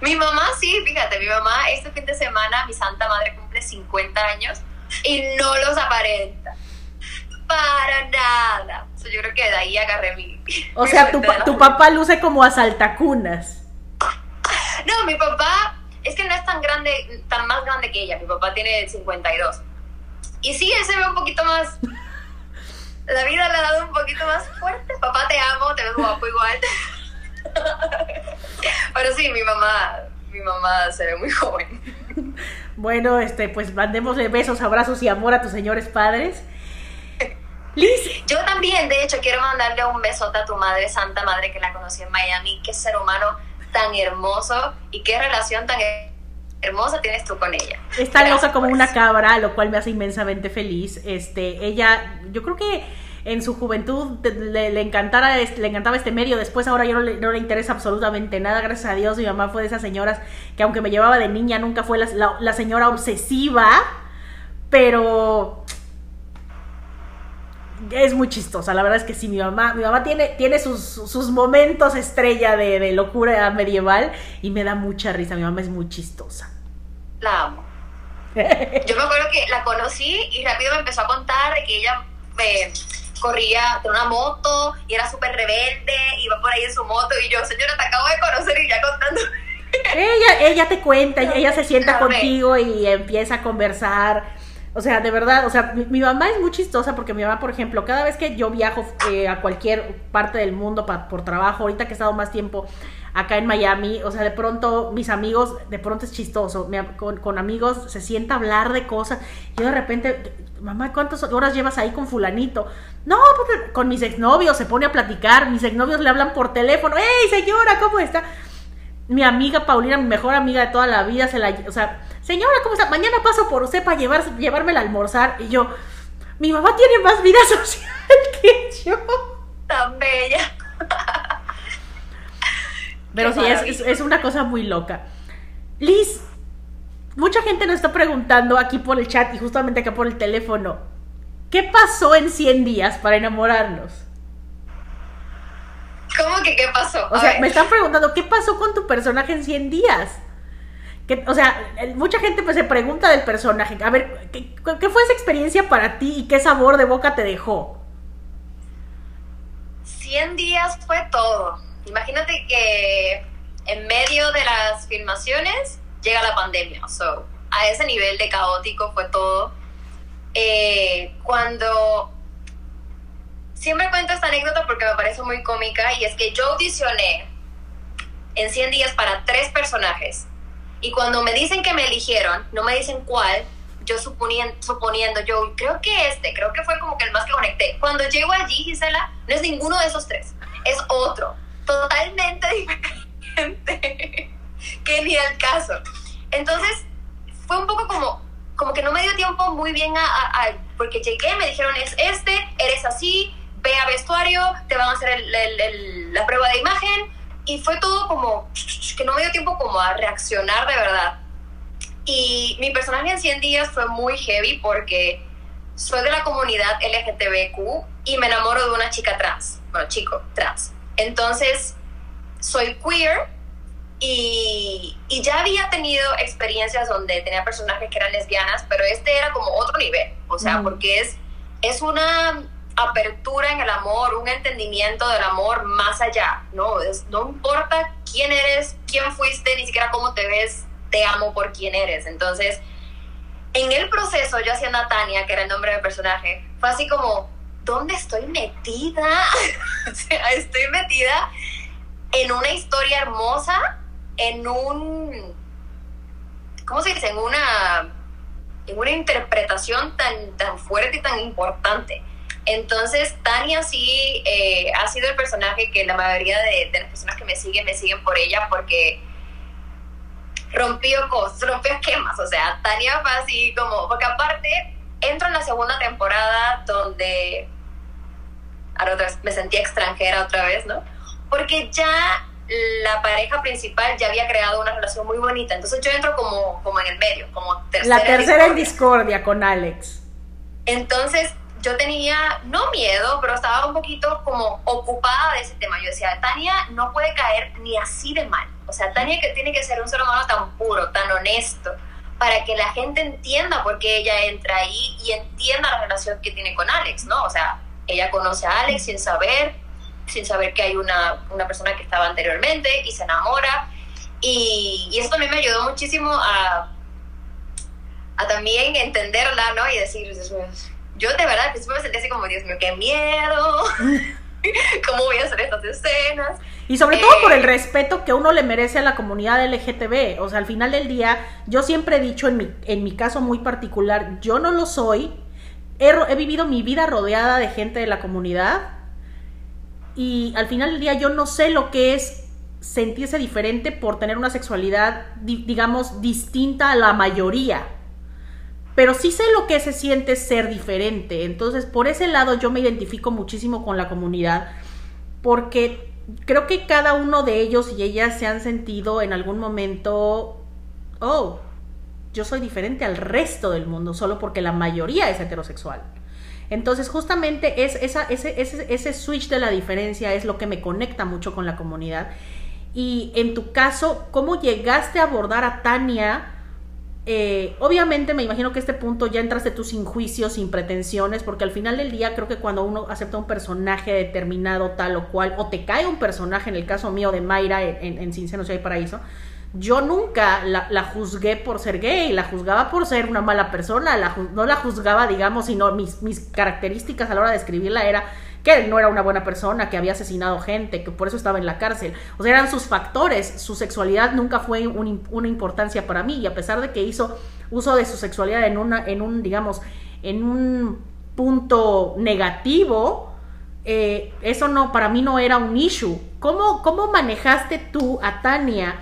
Speaker 2: Mi mamá sí, fíjate, mi mamá este fin de semana, mi santa madre cumple 50 años y no los aparenta para nada. yo creo que de ahí agarré mi.
Speaker 1: O sea, tu, tu papá luce como a saltacunas.
Speaker 2: No, mi papá es que no es tan grande, tan más grande que ella. Mi papá tiene 52. Y sí, él se ve un poquito más. La vida le ha dado un poquito más fuerte. Papá, te amo, te ves guapo igual. Pero sí, mi mamá, mi mamá se ve muy joven.
Speaker 1: Bueno, este, pues mandémosle besos, abrazos y amor a tus señores padres.
Speaker 2: Liz. Yo también, de hecho, quiero mandarle un besote a tu madre, Santa Madre, que la conocí en Miami. Qué ser humano tan hermoso y qué relación tan hermosa tienes tú con ella.
Speaker 1: Está loca como una cabra, lo cual me hace inmensamente feliz. Este, ella, yo creo que en su juventud le, encantara, le encantaba este medio, después ahora yo no le, no le, interesa absolutamente nada, gracias a Dios mi mamá fue de esas señoras que aunque me llevaba de niña nunca fue la señora obsesiva, pero es muy chistosa, la verdad es que sí, mi mamá, mi mamá tiene, tiene sus, sus momentos estrella de, de, locura medieval y me da mucha risa, mi mamá es muy chistosa.
Speaker 2: La amo. Yo me acuerdo que la conocí y rápido me empezó a contar que ella eh, corría con una moto y era súper rebelde, iba por ahí en su moto y yo, señora, te acabo de conocer y ya contando.
Speaker 1: Ella, ella te cuenta, ella se sienta contigo y empieza a conversar o sea, de verdad, o sea, mi, mamá es muy chistosa porque mi mamá, por ejemplo, cada vez que yo viajo eh, a cualquier parte del mundo por trabajo, ahorita que he estado más tiempo acá en Miami, o sea, de pronto mis amigos, de pronto es chistoso, con, amigos se sienta a hablar de cosas, yo de repente, mamá, ¿cuántas horas llevas ahí con fulanito? No, pues, con mis exnovios se pone a platicar, mis exnovios le hablan por teléfono, ¡Hey, señora, ¿cómo está? Mi amiga Paulina, mi mejor amiga de toda la vida, se la, o sea, señora, ¿cómo está? Mañana paso por usted para llevar, llevarme a almorzar. Y yo, mi mamá tiene más vida social que yo.
Speaker 2: Tan bella.
Speaker 1: Pero sí, es, es, una cosa muy loca. Liz, mucha gente nos está preguntando aquí por el chat y justamente acá por el teléfono, ¿qué pasó en 100 días para enamorarnos?
Speaker 2: ¿Cómo que qué pasó?
Speaker 1: o sea, me están preguntando, ¿qué pasó con tu personaje en 100 días? o sea, mucha gente pues se pregunta del personaje. A ver, ¿qué, fue esa experiencia para ti y qué sabor de boca te dejó?
Speaker 2: 100 días fue todo. Imagínate que en medio de las filmaciones llega la pandemia. So, a ese nivel de caótico fue todo. Eh, cuando siempre cuento esta anécdota porque me parece muy cómica y es que yo audicioné en 100 días para tres personajes y cuando me dicen que me eligieron, no me dicen cuál, yo suponiendo, suponiendo, yo creo que este, creo que fue como que el más que conecté. Cuando llego allí, Gisela, no es ninguno de esos tres, es otro, totalmente diferente, que ni al caso. Entonces, fue un poco como, como que no me dio tiempo muy bien a, porque llegué, me dijeron, es este, eres así, ve a vestuario, te van a hacer la prueba de imagen, y fue todo como que no me dio tiempo como a reaccionar de verdad. Y mi personaje en 100 días fue muy heavy porque soy de la comunidad LGTBQ y me enamoro de una chica trans, bueno, chico, trans. Entonces, soy queer y, y, ya había tenido experiencias donde tenía personajes que eran lesbianas, pero este era como otro nivel, o sea, porque es, es una apertura en el amor, un entendimiento del amor más allá, ¿no? Es, no importa quién eres, quién fuiste, ni siquiera cómo te ves, te amo por quién eres. Entonces, en el proceso, yo hacía Natania, que era el nombre del personaje, fue así como, ¿dónde estoy metida? o sea, estoy metida en una historia hermosa, en un, ¿cómo se dice? En una, en una interpretación tan, tan fuerte y tan importante Entonces, Tania sí eh, ha sido el personaje que la mayoría de, las personas que me siguen me siguen por ella porque rompió cosas, rompió esquemas. O sea, Tania fue así como, porque aparte entro en la segunda temporada donde ahora otra vez me sentía extranjera otra vez, ¿no? Porque ya la pareja principal ya había creado una relación muy bonita. Entonces yo entro como, como en el medio, como
Speaker 1: tercera. La tercera en discordia con Alex.
Speaker 2: Entonces yo tenía, no miedo, pero estaba un poquito como ocupada de ese tema. Yo decía, Tania no puede caer ni así de mal. O sea, Tania que tiene que ser un ser humano tan puro, tan honesto, para que la gente entienda por qué ella entra ahí y entienda la relación que tiene con Alex, ¿no? O sea, ella conoce a Alex sin saber, sin saber que hay una, una persona que estaba anteriormente y se enamora. Y, y eso también me ayudó muchísimo a, a también entenderla, ¿no? Y decir, yo de verdad al principio me sentí así como, Dios mío, qué miedo. ¿Cómo voy a hacer estas escenas?
Speaker 1: Y sobre todo por el eh, respeto que uno le merece a la comunidad LGTB. O sea, al final del día, yo siempre he dicho en mi, en mi caso muy particular, yo no lo soy. He, he vivido mi vida rodeada de gente de la comunidad. Y al final del día yo no sé lo que es sentirse diferente por tener una sexualidad, digamos, distinta a la mayoría pero sí sé lo que se siente ser diferente. Entonces, por ese lado yo me identifico muchísimo con la comunidad, porque creo que cada uno de ellos y ellas se han sentido en algún momento, oh, yo soy diferente al resto del mundo, solo porque la mayoría es heterosexual. Entonces, justamente es esa, ese, ese, ese switch de la diferencia es lo que me conecta mucho con la comunidad. Y en tu caso, ¿cómo llegaste a abordar a Tania? Eh, obviamente me imagino que este punto ya entraste tú sin juicios, sin pretensiones, porque al final del día creo que cuando uno acepta un personaje determinado tal o cual, o te cae un personaje, en el caso mío de Mayra en, en Sin Senos Hay Paraíso, yo nunca la, juzgué por ser gay, la juzgaba por ser una mala persona, no la juzgaba, digamos, sino mis, mis características a la hora de escribirla era que no era una buena persona, que había asesinado gente, que por eso estaba en la cárcel. O sea, eran sus factores, su sexualidad nunca fue una importancia para mí y a pesar de que hizo uso de su sexualidad en, una, en un, digamos, en un punto negativo, eh, eso no, para mí no era un issue. ¿Cómo, cómo manejaste tú a Tania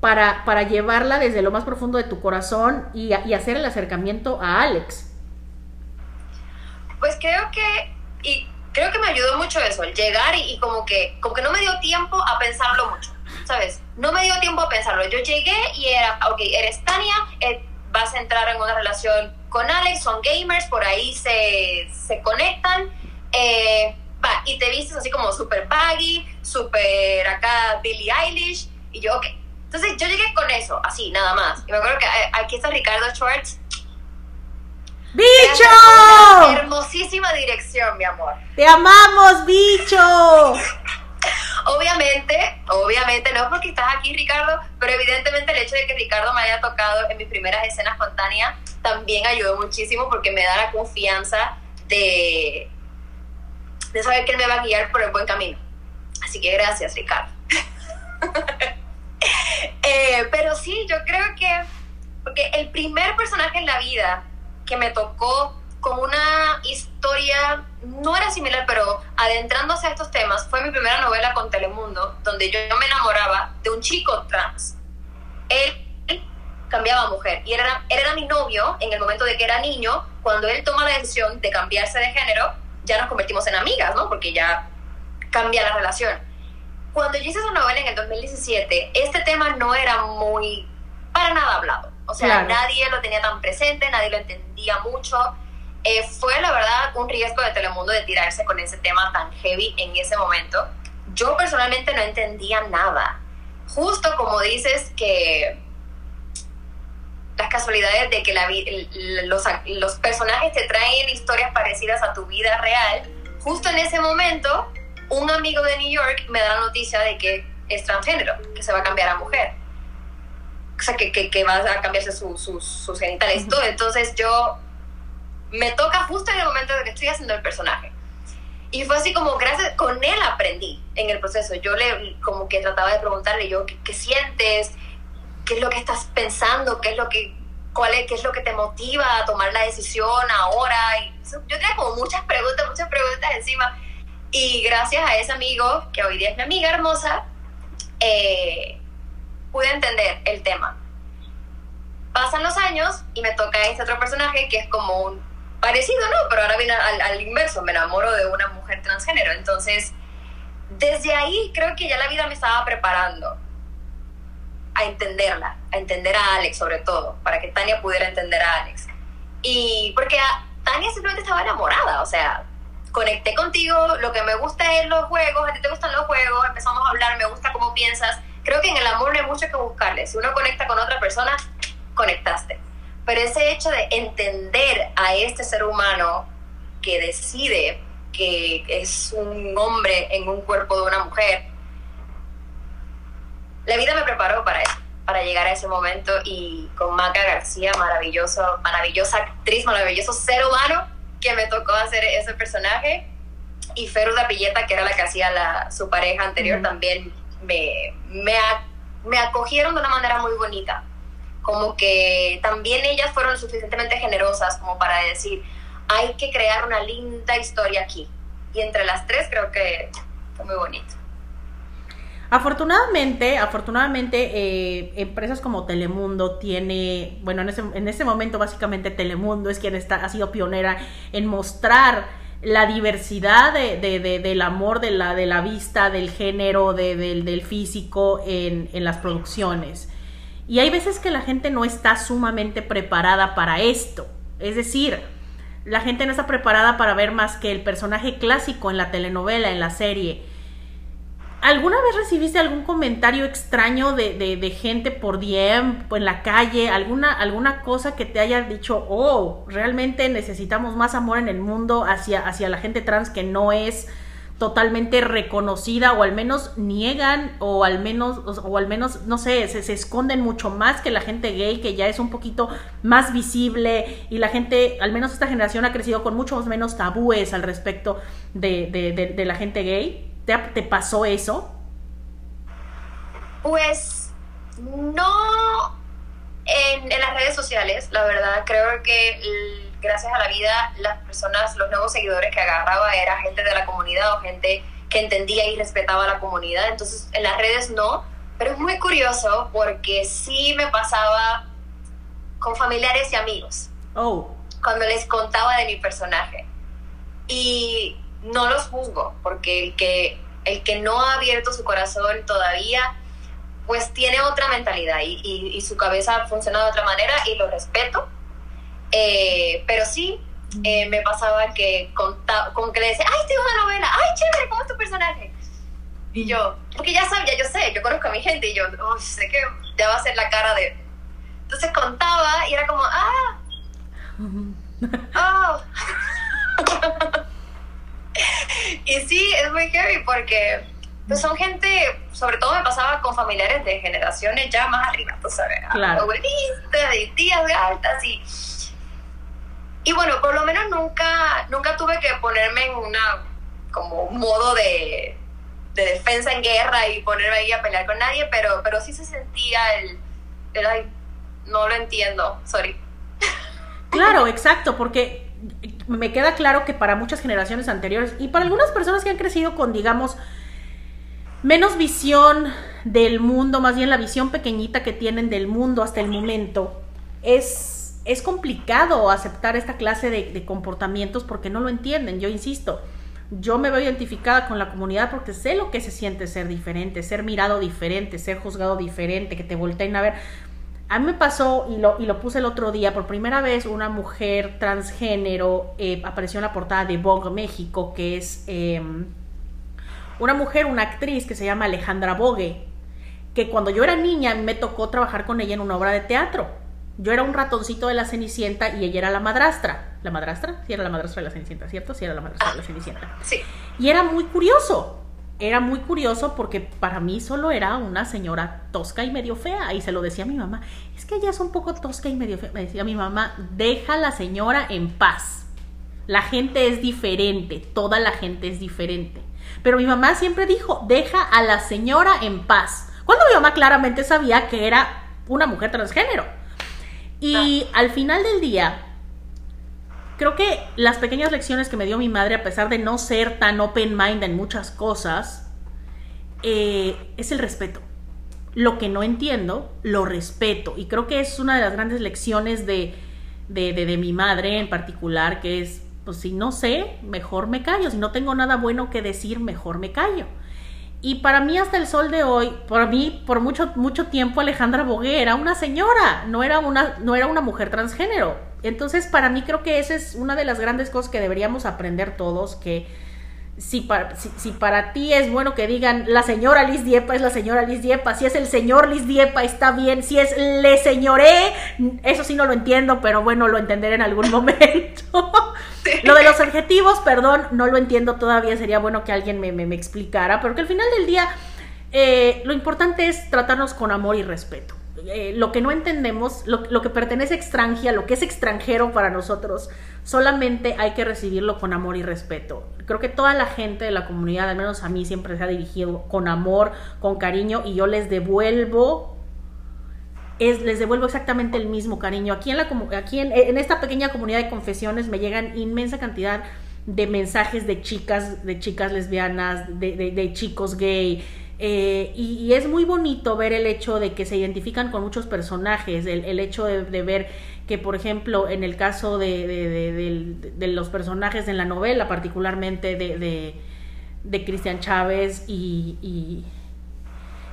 Speaker 1: para, para llevarla desde lo más profundo de tu corazón y, y hacer el acercamiento a Alex?
Speaker 2: Pues creo que, y creo que me ayudó mucho eso, el llegar y, como, que, como que no me dio tiempo a pensarlo mucho, ¿sabes? No me dio tiempo a pensarlo. Yo llegué y era, ok, eres Tania, eh, vas a entrar en una relación con Alex, son gamers, por ahí se, se conectan, eh, va, y te vistes así como súper baggy, súper acá Billie Eilish, y yo, ok. Entonces yo llegué con eso, así, nada más. Y me acuerdo que eh, aquí está Ricardo Schwartz,
Speaker 1: ¡Bicho!
Speaker 2: Hermosísima dirección, mi amor.
Speaker 1: ¡Te amamos, bicho!
Speaker 2: obviamente, obviamente, no porque estás aquí, Ricardo, pero evidentemente el hecho de que Ricardo me haya tocado en mis primeras escenas con Tania también ayudó muchísimo porque me da la confianza de, de saber que él me va a guiar por el buen camino. Así que gracias, Ricardo. Eh, pero sí, yo creo que, porque el primer personaje en la vida que me tocó con una historia, no era similar, pero adentrándose a estos temas, fue mi primera novela con Telemundo, donde yo me enamoraba de un chico trans. Él cambiaba a mujer y era, él era mi novio en el momento de que era niño. Cuando él toma la decisión de cambiarse de género, ya nos convertimos en amigas, ¿no? Porque ya cambia la relación. Cuando yo hice esa novela en el 2017, este tema no era muy para nada hablado. O sea, nadie lo tenía tan presente, nadie lo entendía mucho. Eh, fue la verdad un riesgo de Telemundo de tirarse con ese tema tan heavy en ese momento. Yo personalmente no entendía nada. Justo como dices que las casualidades de que la, los, los personajes te traen historias parecidas a tu vida real, justo en ese momento un amigo de New York me da la noticia de que es transgénero, que se va a cambiar a mujer o sea, que, que, va a cambiarse sus genitales, todo. Entonces yo me toca justo en el momento de que estoy haciendo el personaje. Y fue así como, gracias, con él aprendí en el proceso. Yo le, como que trataba de preguntarle yo, ¿qué, sientes? ¿Qué es lo que estás pensando? ¿Qué es lo que, cuál es, qué es lo que te motiva a tomar la decisión ahora. Y yo tenía como muchas preguntas, muchas preguntas encima. Y gracias a ese amigo, que hoy día es mi amiga hermosa, eh, pude entender el tema. Pasan los años y me toca este otro personaje que es como un parecido, ¿no? Pero ahora viene al, al inverso, me enamoro de una mujer transgénero. Entonces, desde ahí creo que ya la vida me estaba preparando a entenderla, a entender a Alex sobre todo, para que Tania pudiera entender a Alex. Y porque Tania simplemente estaba enamorada, o sea, conecté contigo, lo que me gusta es los juegos, a ti te gustan los juegos, empezamos a hablar, me gusta cómo piensas. Creo que en el amor no hay mucho que buscarle. Si uno conecta con otra persona, conectaste. Pero ese hecho de entender a este ser humano que decide que es un hombre en un cuerpo de una mujer, la vida me preparó para eso, para llegar a ese momento y con Maca García, maravilloso, maravillosa actriz, maravilloso ser humano que me tocó hacer ese personaje y Feruda Pilleta, que era la que hacía la, su pareja anterior, también me, me, me acogieron de una manera muy bonita. Como que también ellas fueron suficientemente generosas como para decir, hay que crear una linda historia aquí. Y entre las tres creo que fue muy bonito.
Speaker 1: Afortunadamente, afortunadamente, eh, empresas como Telemundo tiene, bueno, en ese, en ese momento básicamente Telemundo es quien está, ha sido pionera en mostrar la diversidad de, de, del amor, de la, de la vista, del género, del físico en, en las producciones. Y hay veces que la gente no está sumamente preparada para esto. Es decir, la gente no está preparada para ver más que el personaje clásico en la telenovela, en la serie ¿Alguna vez recibiste algún comentario extraño de, de, gente por DM, en la calle, alguna, alguna cosa que te haya dicho, oh, realmente necesitamos más amor en el mundo hacia, hacia la gente trans que no es totalmente reconocida o al menos niegan o al menos o, al menos no sé se, esconden mucho más que la gente gay que ya es un poquito más visible y la gente al menos esta generación ha crecido con muchos menos tabúes al respecto de, de, de, de la gente gay ¿Te, pasó eso?
Speaker 2: Pues no en, las redes sociales, la verdad, creo que gracias a la vida las personas, los nuevos seguidores que agarraba era gente de la comunidad o gente que entendía y respetaba la comunidad, entonces en las redes no, pero es muy curioso porque sí me pasaba con familiares y amigos.
Speaker 1: Oh.
Speaker 2: Cuando les contaba de mi personaje. Y no los juzgo, porque el que, el que no ha abierto su corazón todavía, pues tiene otra mentalidad y, y, su cabeza funciona de otra manera y lo respeto. Eh, pero sí, eh, me pasaba que con, con que le decía, ay, tengo una novela, ay, chévere, ¿cómo es tu personaje? Y yo, porque ya sabía, yo sé, yo conozco a mi gente y yo, sé que ya va a ser la cara de... Entonces contaba y era como, ah, oh. y sí, es muy heavy porque pues son gente, sobre todo me pasaba con familiares de generaciones ya más arriba, tú sabes,
Speaker 1: claro.
Speaker 2: abuelitas y tías altas y... Y bueno, por lo menos nunca, nunca tuve que ponerme en una como modo de, de defensa en guerra y ponerme ahí a pelear con nadie, pero, pero sí se sentía el, el ay, no lo entiendo, sorry.
Speaker 1: Claro, exacto, porque me queda claro que para muchas generaciones anteriores y para algunas personas que han crecido con, digamos, menos visión del mundo, más bien la visión pequeñita que tienen del mundo hasta el momento, es, es complicado aceptar esta clase de, de comportamientos porque no lo entienden, yo insisto. Yo me veo identificada con la comunidad porque sé lo que se siente ser diferente, ser mirado diferente, ser juzgado diferente, que te volteen a ver a mí me pasó, y lo, y lo puse el otro día, por primera vez una mujer transgénero eh, apareció en la portada de Vogue México, que es em, una mujer, una actriz que se llama Alejandra Vogue, que cuando yo era niña me tocó trabajar con ella en una obra de teatro. Yo era un ratoncito de la Cenicienta y ella era la madrastra. ¿La madrastra? Sí, era la madrastra de la Cenicienta, ¿cierto? Sí, era la madrastra de la Cenicienta.
Speaker 2: Sí.
Speaker 1: Y era muy curioso, era muy curioso porque para mí solo era una señora tosca y medio fea y se lo decía a mi mamá, es que ella es un poco tosca y medio fea. Me decía mi mamá, deja a la señora en paz. La gente es diferente, toda la gente es diferente. Pero mi mamá siempre dijo, deja a la señora en paz. Cuando mi mamá claramente sabía que era una mujer transgénero. Y al final del día, creo que las pequeñas lecciones que me dio mi madre, a pesar de no ser tan open mind en muchas cosas, eh, es el respeto. Lo que no entiendo, lo respeto. Y creo que es una de las grandes lecciones de, de, de, mi madre en particular, que es, pues si no sé, mejor me callo. Si no tengo nada bueno que decir, mejor me callo. Y para mí hasta el sol de hoy, para mí por mucho mucho tiempo Alejandra Bogué era una señora, no era una no era una mujer transgénero. Entonces, para mí creo que esa es una de las grandes cosas que deberíamos aprender todos que si para, si, si para ti es bueno que digan la señora Liz Diepa es la señora Liz Diepa, si es el señor Liz Diepa está bien, si es le señoré, eso sí no lo entiendo, pero bueno, lo entenderé en algún momento. Lo de los adjetivos, perdón, no lo entiendo todavía, sería bueno que alguien me, me, me explicara, pero que al final del día eh, lo importante es tratarnos con amor y respeto. Eh, lo que no entendemos, lo, lo, que pertenece extranjera, lo que es extranjero para nosotros, solamente hay que recibirlo con amor y respeto. Creo que toda la gente de la comunidad, al menos a mí, siempre se ha dirigido con amor, con cariño, y yo les devuelvo, es, les devuelvo exactamente el mismo cariño. Aquí, en, la, aquí en, en esta pequeña comunidad de confesiones me llegan inmensa cantidad de mensajes de chicas, de chicas lesbianas, de chicos gay, eh, y, y, es muy bonito ver el hecho de que se identifican con muchos personajes, el, el hecho de, de, ver que, por ejemplo, en el caso de, de, de los personajes en la novela, particularmente de, Cristian Chávez y, y,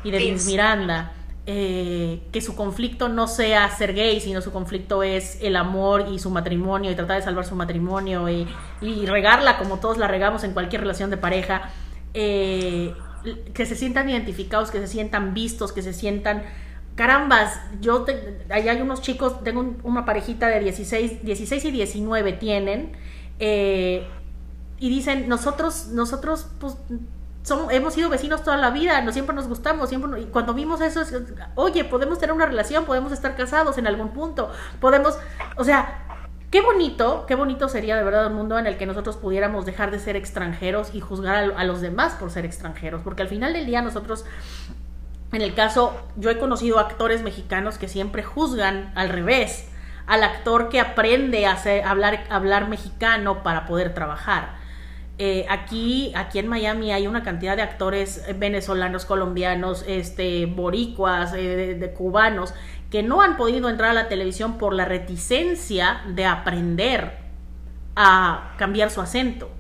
Speaker 1: y de Vince Miranda, eh, que su conflicto no sea ser gay, sino su conflicto es el amor y su matrimonio y tratar de salvar su matrimonio y, y regarla como todos la regamos en cualquier relación de pareja. Eh, que se sientan identificados, que se sientan vistos, que se sientan carambas, yo te, allá hay unos chicos, tengo un, una parejita de 16, 16 y 19 tienen, eh, y dicen, nosotros, nosotros, pues, somos, hemos sido vecinos toda la vida, no siempre nos gustamos, siempre, y cuando vimos eso, es, oye, podemos tener una relación, podemos estar casados en algún punto, podemos, o sea, Qué bonito, qué bonito sería de verdad un mundo en el que nosotros pudiéramos dejar de ser extranjeros y juzgar a, los demás por ser extranjeros, porque al final del día nosotros, en el caso, yo he conocido actores mexicanos que siempre juzgan al revés, al actor que aprende a, hacer, hablar, mexicano para poder trabajar. Eh, aquí, aquí en Miami hay una cantidad de actores venezolanos, colombianos, este, boricuas, eh, de cubanos, que no han podido entrar a la televisión por la reticencia de aprender a cambiar su acento.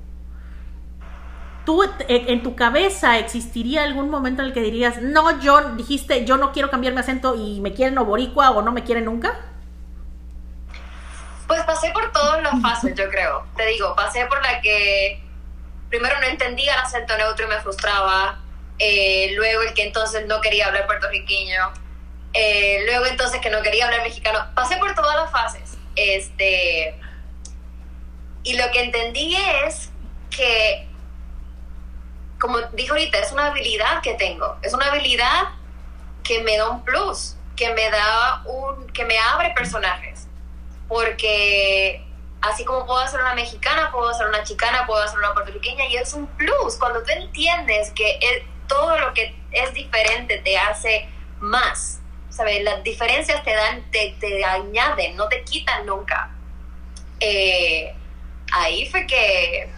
Speaker 1: ¿Tú en tu cabeza existiría algún momento en el que dirías, no, yo dijiste, yo no quiero cambiar mi acento y me quieren o boricua o no me quieren nunca?
Speaker 2: Pues pasé por todas las fases, yo creo. Te digo, pasé por la que primero no entendía el acento neutro y me frustraba. Eh, luego el que entonces no quería hablar puertorriqueño eh, luego entonces que no quería hablar mexicano. Pasé por todas las fases. Este, y lo que entendí es que, como dijo ahorita, es una habilidad que tengo. Es una habilidad que me da un plus, que me da un, que me abre personajes. Porque así como puedo hacer una mexicana, puedo hacer una chicana, puedo hacer una puertorriqueña, y es un plus. Cuando tú entiendes que el, todo lo que es diferente te hace más ¿sabes? Las diferencias te dan, te, te añaden, no te quitan nunca. Eh, ahí fue que,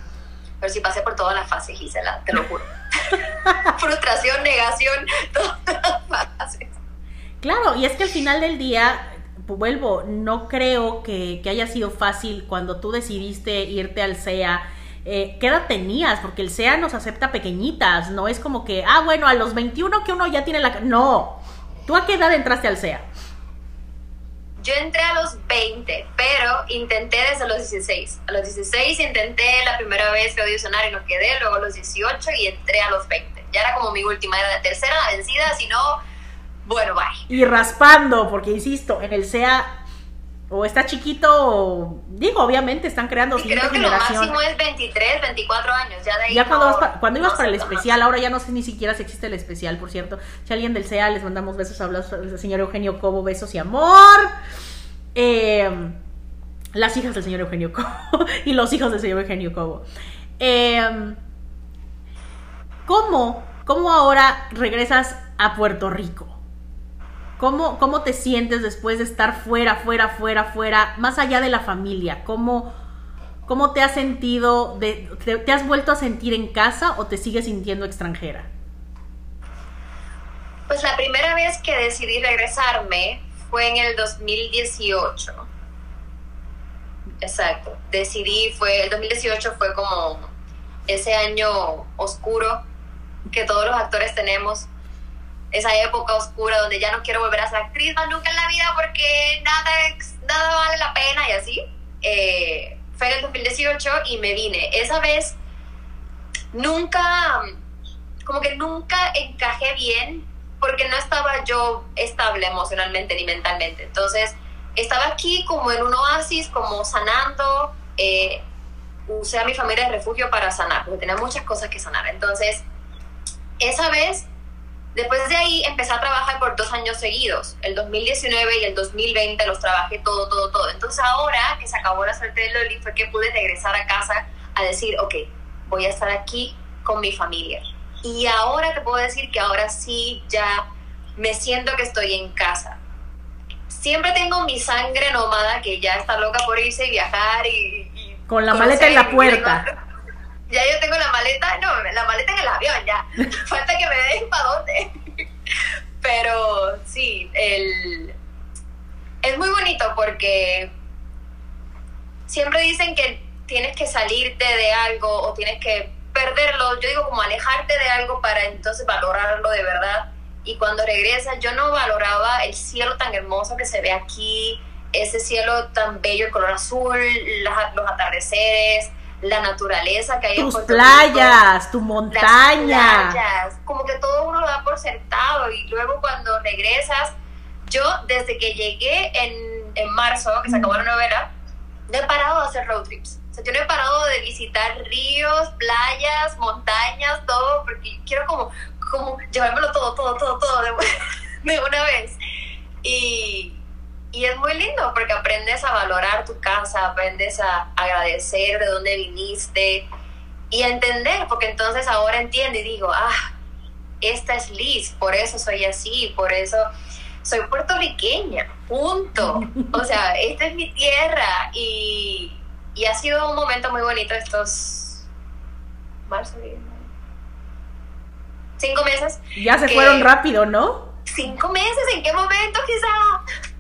Speaker 2: pero sí pasé por todas las fases, Gisela, te lo juro. Frustración, negación, todas las fases.
Speaker 1: Claro, y es que al final del día, vuelvo, no creo que, que haya sido fácil cuando tú decidiste irte al CEA. Eh, ¿Qué edad tenías? Porque el CEA nos acepta pequeñitas, no es como que, ah, bueno, a los 21 que uno ya tiene la... No, ¿Tú a qué edad entraste al CEA?
Speaker 2: Yo entré a los 20, pero intenté desde los 16. A los 16 intenté la primera vez que audicionar y no quedé, luego a los 18 y entré a los 20. Ya era como mi última, era de tercera, vencida, si no, bueno, bye.
Speaker 1: Y raspando, porque insisto, en el CEA o está chiquito, o, digo, obviamente están creando
Speaker 2: y creo que generación. lo máximo es 23, 24 años, ya de ahí
Speaker 1: Ya cuando, para, cuando ibas para el especial, más. ahora ya no sé ni siquiera si existe el especial, por cierto. Si alguien del CEA les mandamos besos, hablas al señor Eugenio Cobo, besos y amor. Eh, las hijas del señor Eugenio Cobo y los hijos del señor Eugenio Cobo. Eh, ¿Cómo, cómo ahora regresas a Puerto Rico? ¿Cómo, ¿Cómo te sientes después de estar fuera, fuera, fuera, fuera, más allá de la familia? ¿Cómo, cómo te has sentido, de, te, has vuelto a sentir en casa o te sigues sintiendo extranjera?
Speaker 2: Pues la primera vez que decidí regresarme fue en el 2018. Exacto. Decidí, fue, el 2018 fue como ese año oscuro que todos los actores tenemos esa época oscura donde ya no quiero volver a ser actriz más nunca en la vida porque nada, nada vale la pena y así. Eh, fue en el 2018 y me vine. Esa vez nunca, como que nunca encajé bien porque no estaba yo estable emocionalmente ni mentalmente. Entonces, estaba aquí como en un oasis, como sanando. Eh, usé a mi familia de refugio para sanar, porque tenía muchas cosas que sanar. Entonces, esa vez Después de ahí empecé a trabajar por dos años seguidos. El 2019 y el 2020 los trabajé todo, todo, todo. Entonces ahora que se acabó la suerte de Loli fue que pude regresar a casa a decir, ok, voy a estar aquí con mi familia. Y ahora te puedo decir que ahora sí ya me siento que estoy en casa. Siempre tengo mi sangre nómada que ya está loca por irse y viajar y...
Speaker 1: con la maleta en la puerta
Speaker 2: ya yo tengo la maleta, no, la maleta en el avión ya. Falta que me dejen para dónde. Pero sí, el, es muy bonito porque siempre dicen que tienes que salirte de algo o tienes que perderlo. Yo digo como alejarte de algo para entonces valorarlo de verdad. Y cuando regresas, yo no valoraba el cielo tan hermoso que se ve aquí, ese cielo tan bello, el color azul, los atardeceres, la naturaleza que hay
Speaker 1: Tus en playas, tu montaña.
Speaker 2: playas, como que todo uno lo da por sentado y luego cuando regresas, yo desde que llegué en, en marzo, que se acabó la novela, no he parado de hacer road trips. O sea, yo no he parado de visitar ríos, playas, montañas, todo, porque quiero como, como llevármelo todo, todo, todo, todo de, de una vez. Y, y es muy lindo porque aprendes a valorar tu casa, aprendes a agradecer de dónde viniste y a entender, porque entonces ahora entiendo y digo, ah, esta es Liz, por eso soy así, por eso soy puertorriqueña, punto. O sea, esta es mi tierra y, y ha sido un momento muy bonito estos marzo, cinco meses.
Speaker 1: Ya se fueron rápido, ¿no?
Speaker 2: Cinco meses, ¿en qué momento quizá?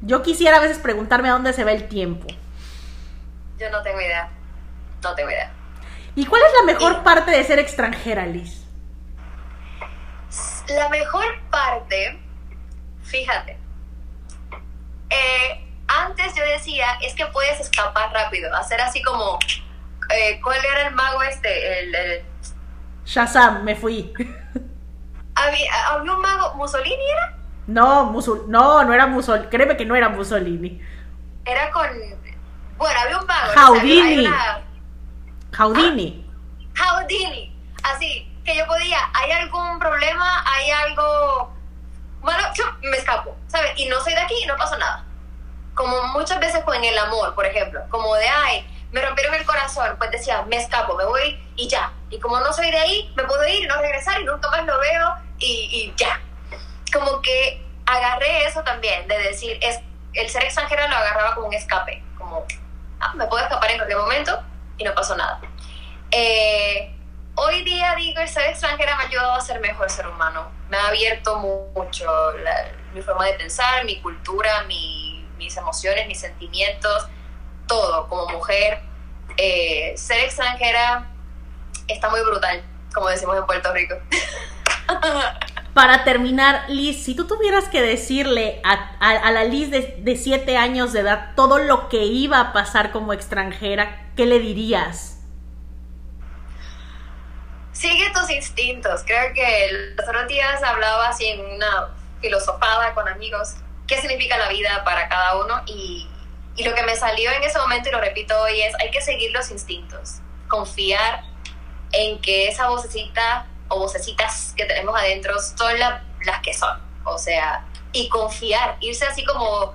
Speaker 1: Yo quisiera a veces preguntarme a dónde se va el tiempo.
Speaker 2: Yo no tengo idea. No tengo idea.
Speaker 1: ¿Y cuál es la mejor parte de ser extranjera, Liz?
Speaker 2: La mejor parte, fíjate, eh, antes yo decía, es que puedes escapar rápido, hacer así como, eh, ¿cuál era el mago este? El, el...
Speaker 1: Shazam, me fui.
Speaker 2: ¿Había, ¿Había un mago? ¿Mussolini era?
Speaker 1: No, Musul no, no era Mussolini. Créeme que no era Mussolini.
Speaker 2: Era con. Bueno, había un mago.
Speaker 1: Jaudini. Jaudini.
Speaker 2: Jaudini. Así, que yo podía. ¿Hay algún problema? ¿Hay algo.? Bueno, yo me escapo, ¿sabes? Y no soy de aquí y no pasa nada. Como muchas veces con el amor, por ejemplo. Como de, ay, me rompieron el corazón. Pues decía, me escapo, me voy y ya. Y como no soy de ahí, me puedo ir y no regresar y nunca más lo veo y, y ya como que agarré eso también, de decir, es, el ser extranjero lo agarraba como un escape, como, ah, me puedo escapar en cualquier momento y no pasó nada. Eh, hoy día digo, el ser extranjera me ha ayudado a ser mejor ser humano, me ha abierto mucho mi forma de pensar, mi cultura, mis emociones, mis sentimientos, todo como mujer. Eh, ser extranjera está muy brutal, como decimos en Puerto Rico.
Speaker 1: Para terminar, Liz, si tú tuvieras que decirle a, la Liz de, siete años de edad todo lo que iba a pasar como extranjera, ¿qué le dirías?
Speaker 2: Sigue tus instintos. Creo que los otros días hablaba así en una filosofada con amigos qué significa la vida para cada uno y, y lo que me salió en ese momento y lo repito hoy es hay que seguir los instintos, confiar en que esa vocecita o vocecitas que tenemos adentro son las que son. O sea, y confiar, irse así como,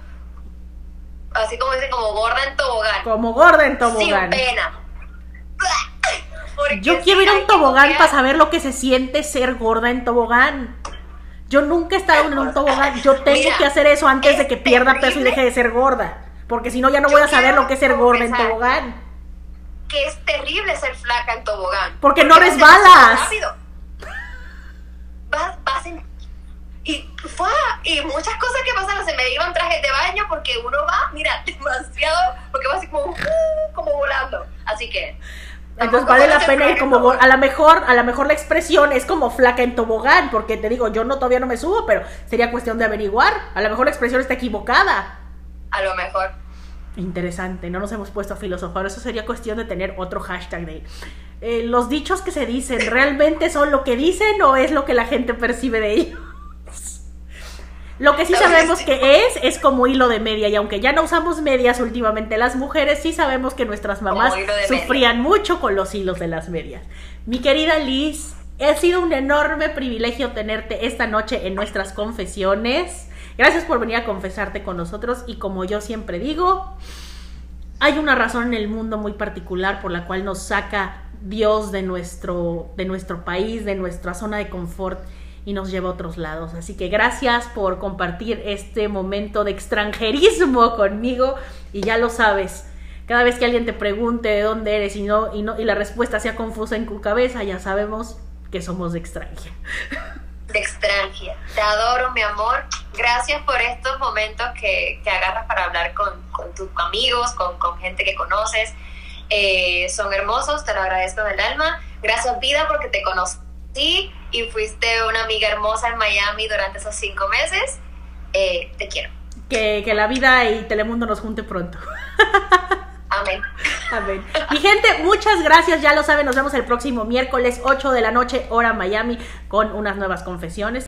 Speaker 2: así como dicen, como gorda en tobogán.
Speaker 1: Como gorda en tobogán.
Speaker 2: Sin pena.
Speaker 1: Yo quiero ir a un tobogán para saber lo que se siente ser gorda en tobogán. Yo nunca he estado en un tobogán. Yo tengo que hacer eso antes de que pierda peso y deje de ser gorda. Porque si no, ya no voy a saber lo que es ser gorda en tobogán.
Speaker 2: Que es terrible ser flaca en tobogán.
Speaker 1: Porque, no resbalas.
Speaker 2: Vas, vas en y, fue, y muchas cosas que pasaron, se me dieron trajes de baño porque uno va, mira, demasiado, porque va así como, uh, como volando. Así que...
Speaker 1: Entonces vale la pena ir como a lo mejor, a lo mejor la expresión es como flaca en tobogán, porque te digo, yo no todavía no me subo, pero sería cuestión de averiguar. A lo mejor la expresión está equivocada.
Speaker 2: A lo mejor.
Speaker 1: Interesante, no nos hemos puesto a filosofar. Eso sería cuestión de tener otro hashtag de eh, los dichos que se dicen, ¿realmente son lo que dicen o es lo que la gente percibe de ellos? Lo que sí sabemos que es, es como hilo de media. Y aunque ya no usamos medias últimamente las mujeres, sí sabemos que nuestras mamás sufrían mucho con los hilos de las medias. Mi querida Liz, ha sido un enorme privilegio tenerte esta noche en nuestras confesiones. Gracias por venir a confesarte con nosotros. Y como yo siempre digo, hay una razón en el mundo muy particular por la cual nos saca Dios de nuestro, de nuestro país, de nuestra zona de confort y nos lleva a otros lados. Así que gracias por compartir este momento de extranjerismo conmigo y ya lo sabes. Cada vez que alguien te pregunte de dónde eres y no y no y la respuesta sea confusa en tu cabeza, ya sabemos que somos de extranjera.
Speaker 2: De extranjera. Te adoro, mi amor. Gracias por estos momentos que, que agarras para hablar con, con tus amigos, con, con, gente que conoces. Eh, son hermosos, te lo agradezco del alma. Gracias, vida, porque te conocí y fuiste una amiga hermosa en Miami durante esos cinco meses. Eh, te quiero.
Speaker 1: Que, que la vida y Telemundo nos junte pronto.
Speaker 2: Amén.
Speaker 1: Amén. Mi gente, muchas gracias. Ya lo saben, nos vemos el próximo miércoles 8 de la noche, hora Miami, con unas nuevas confesiones.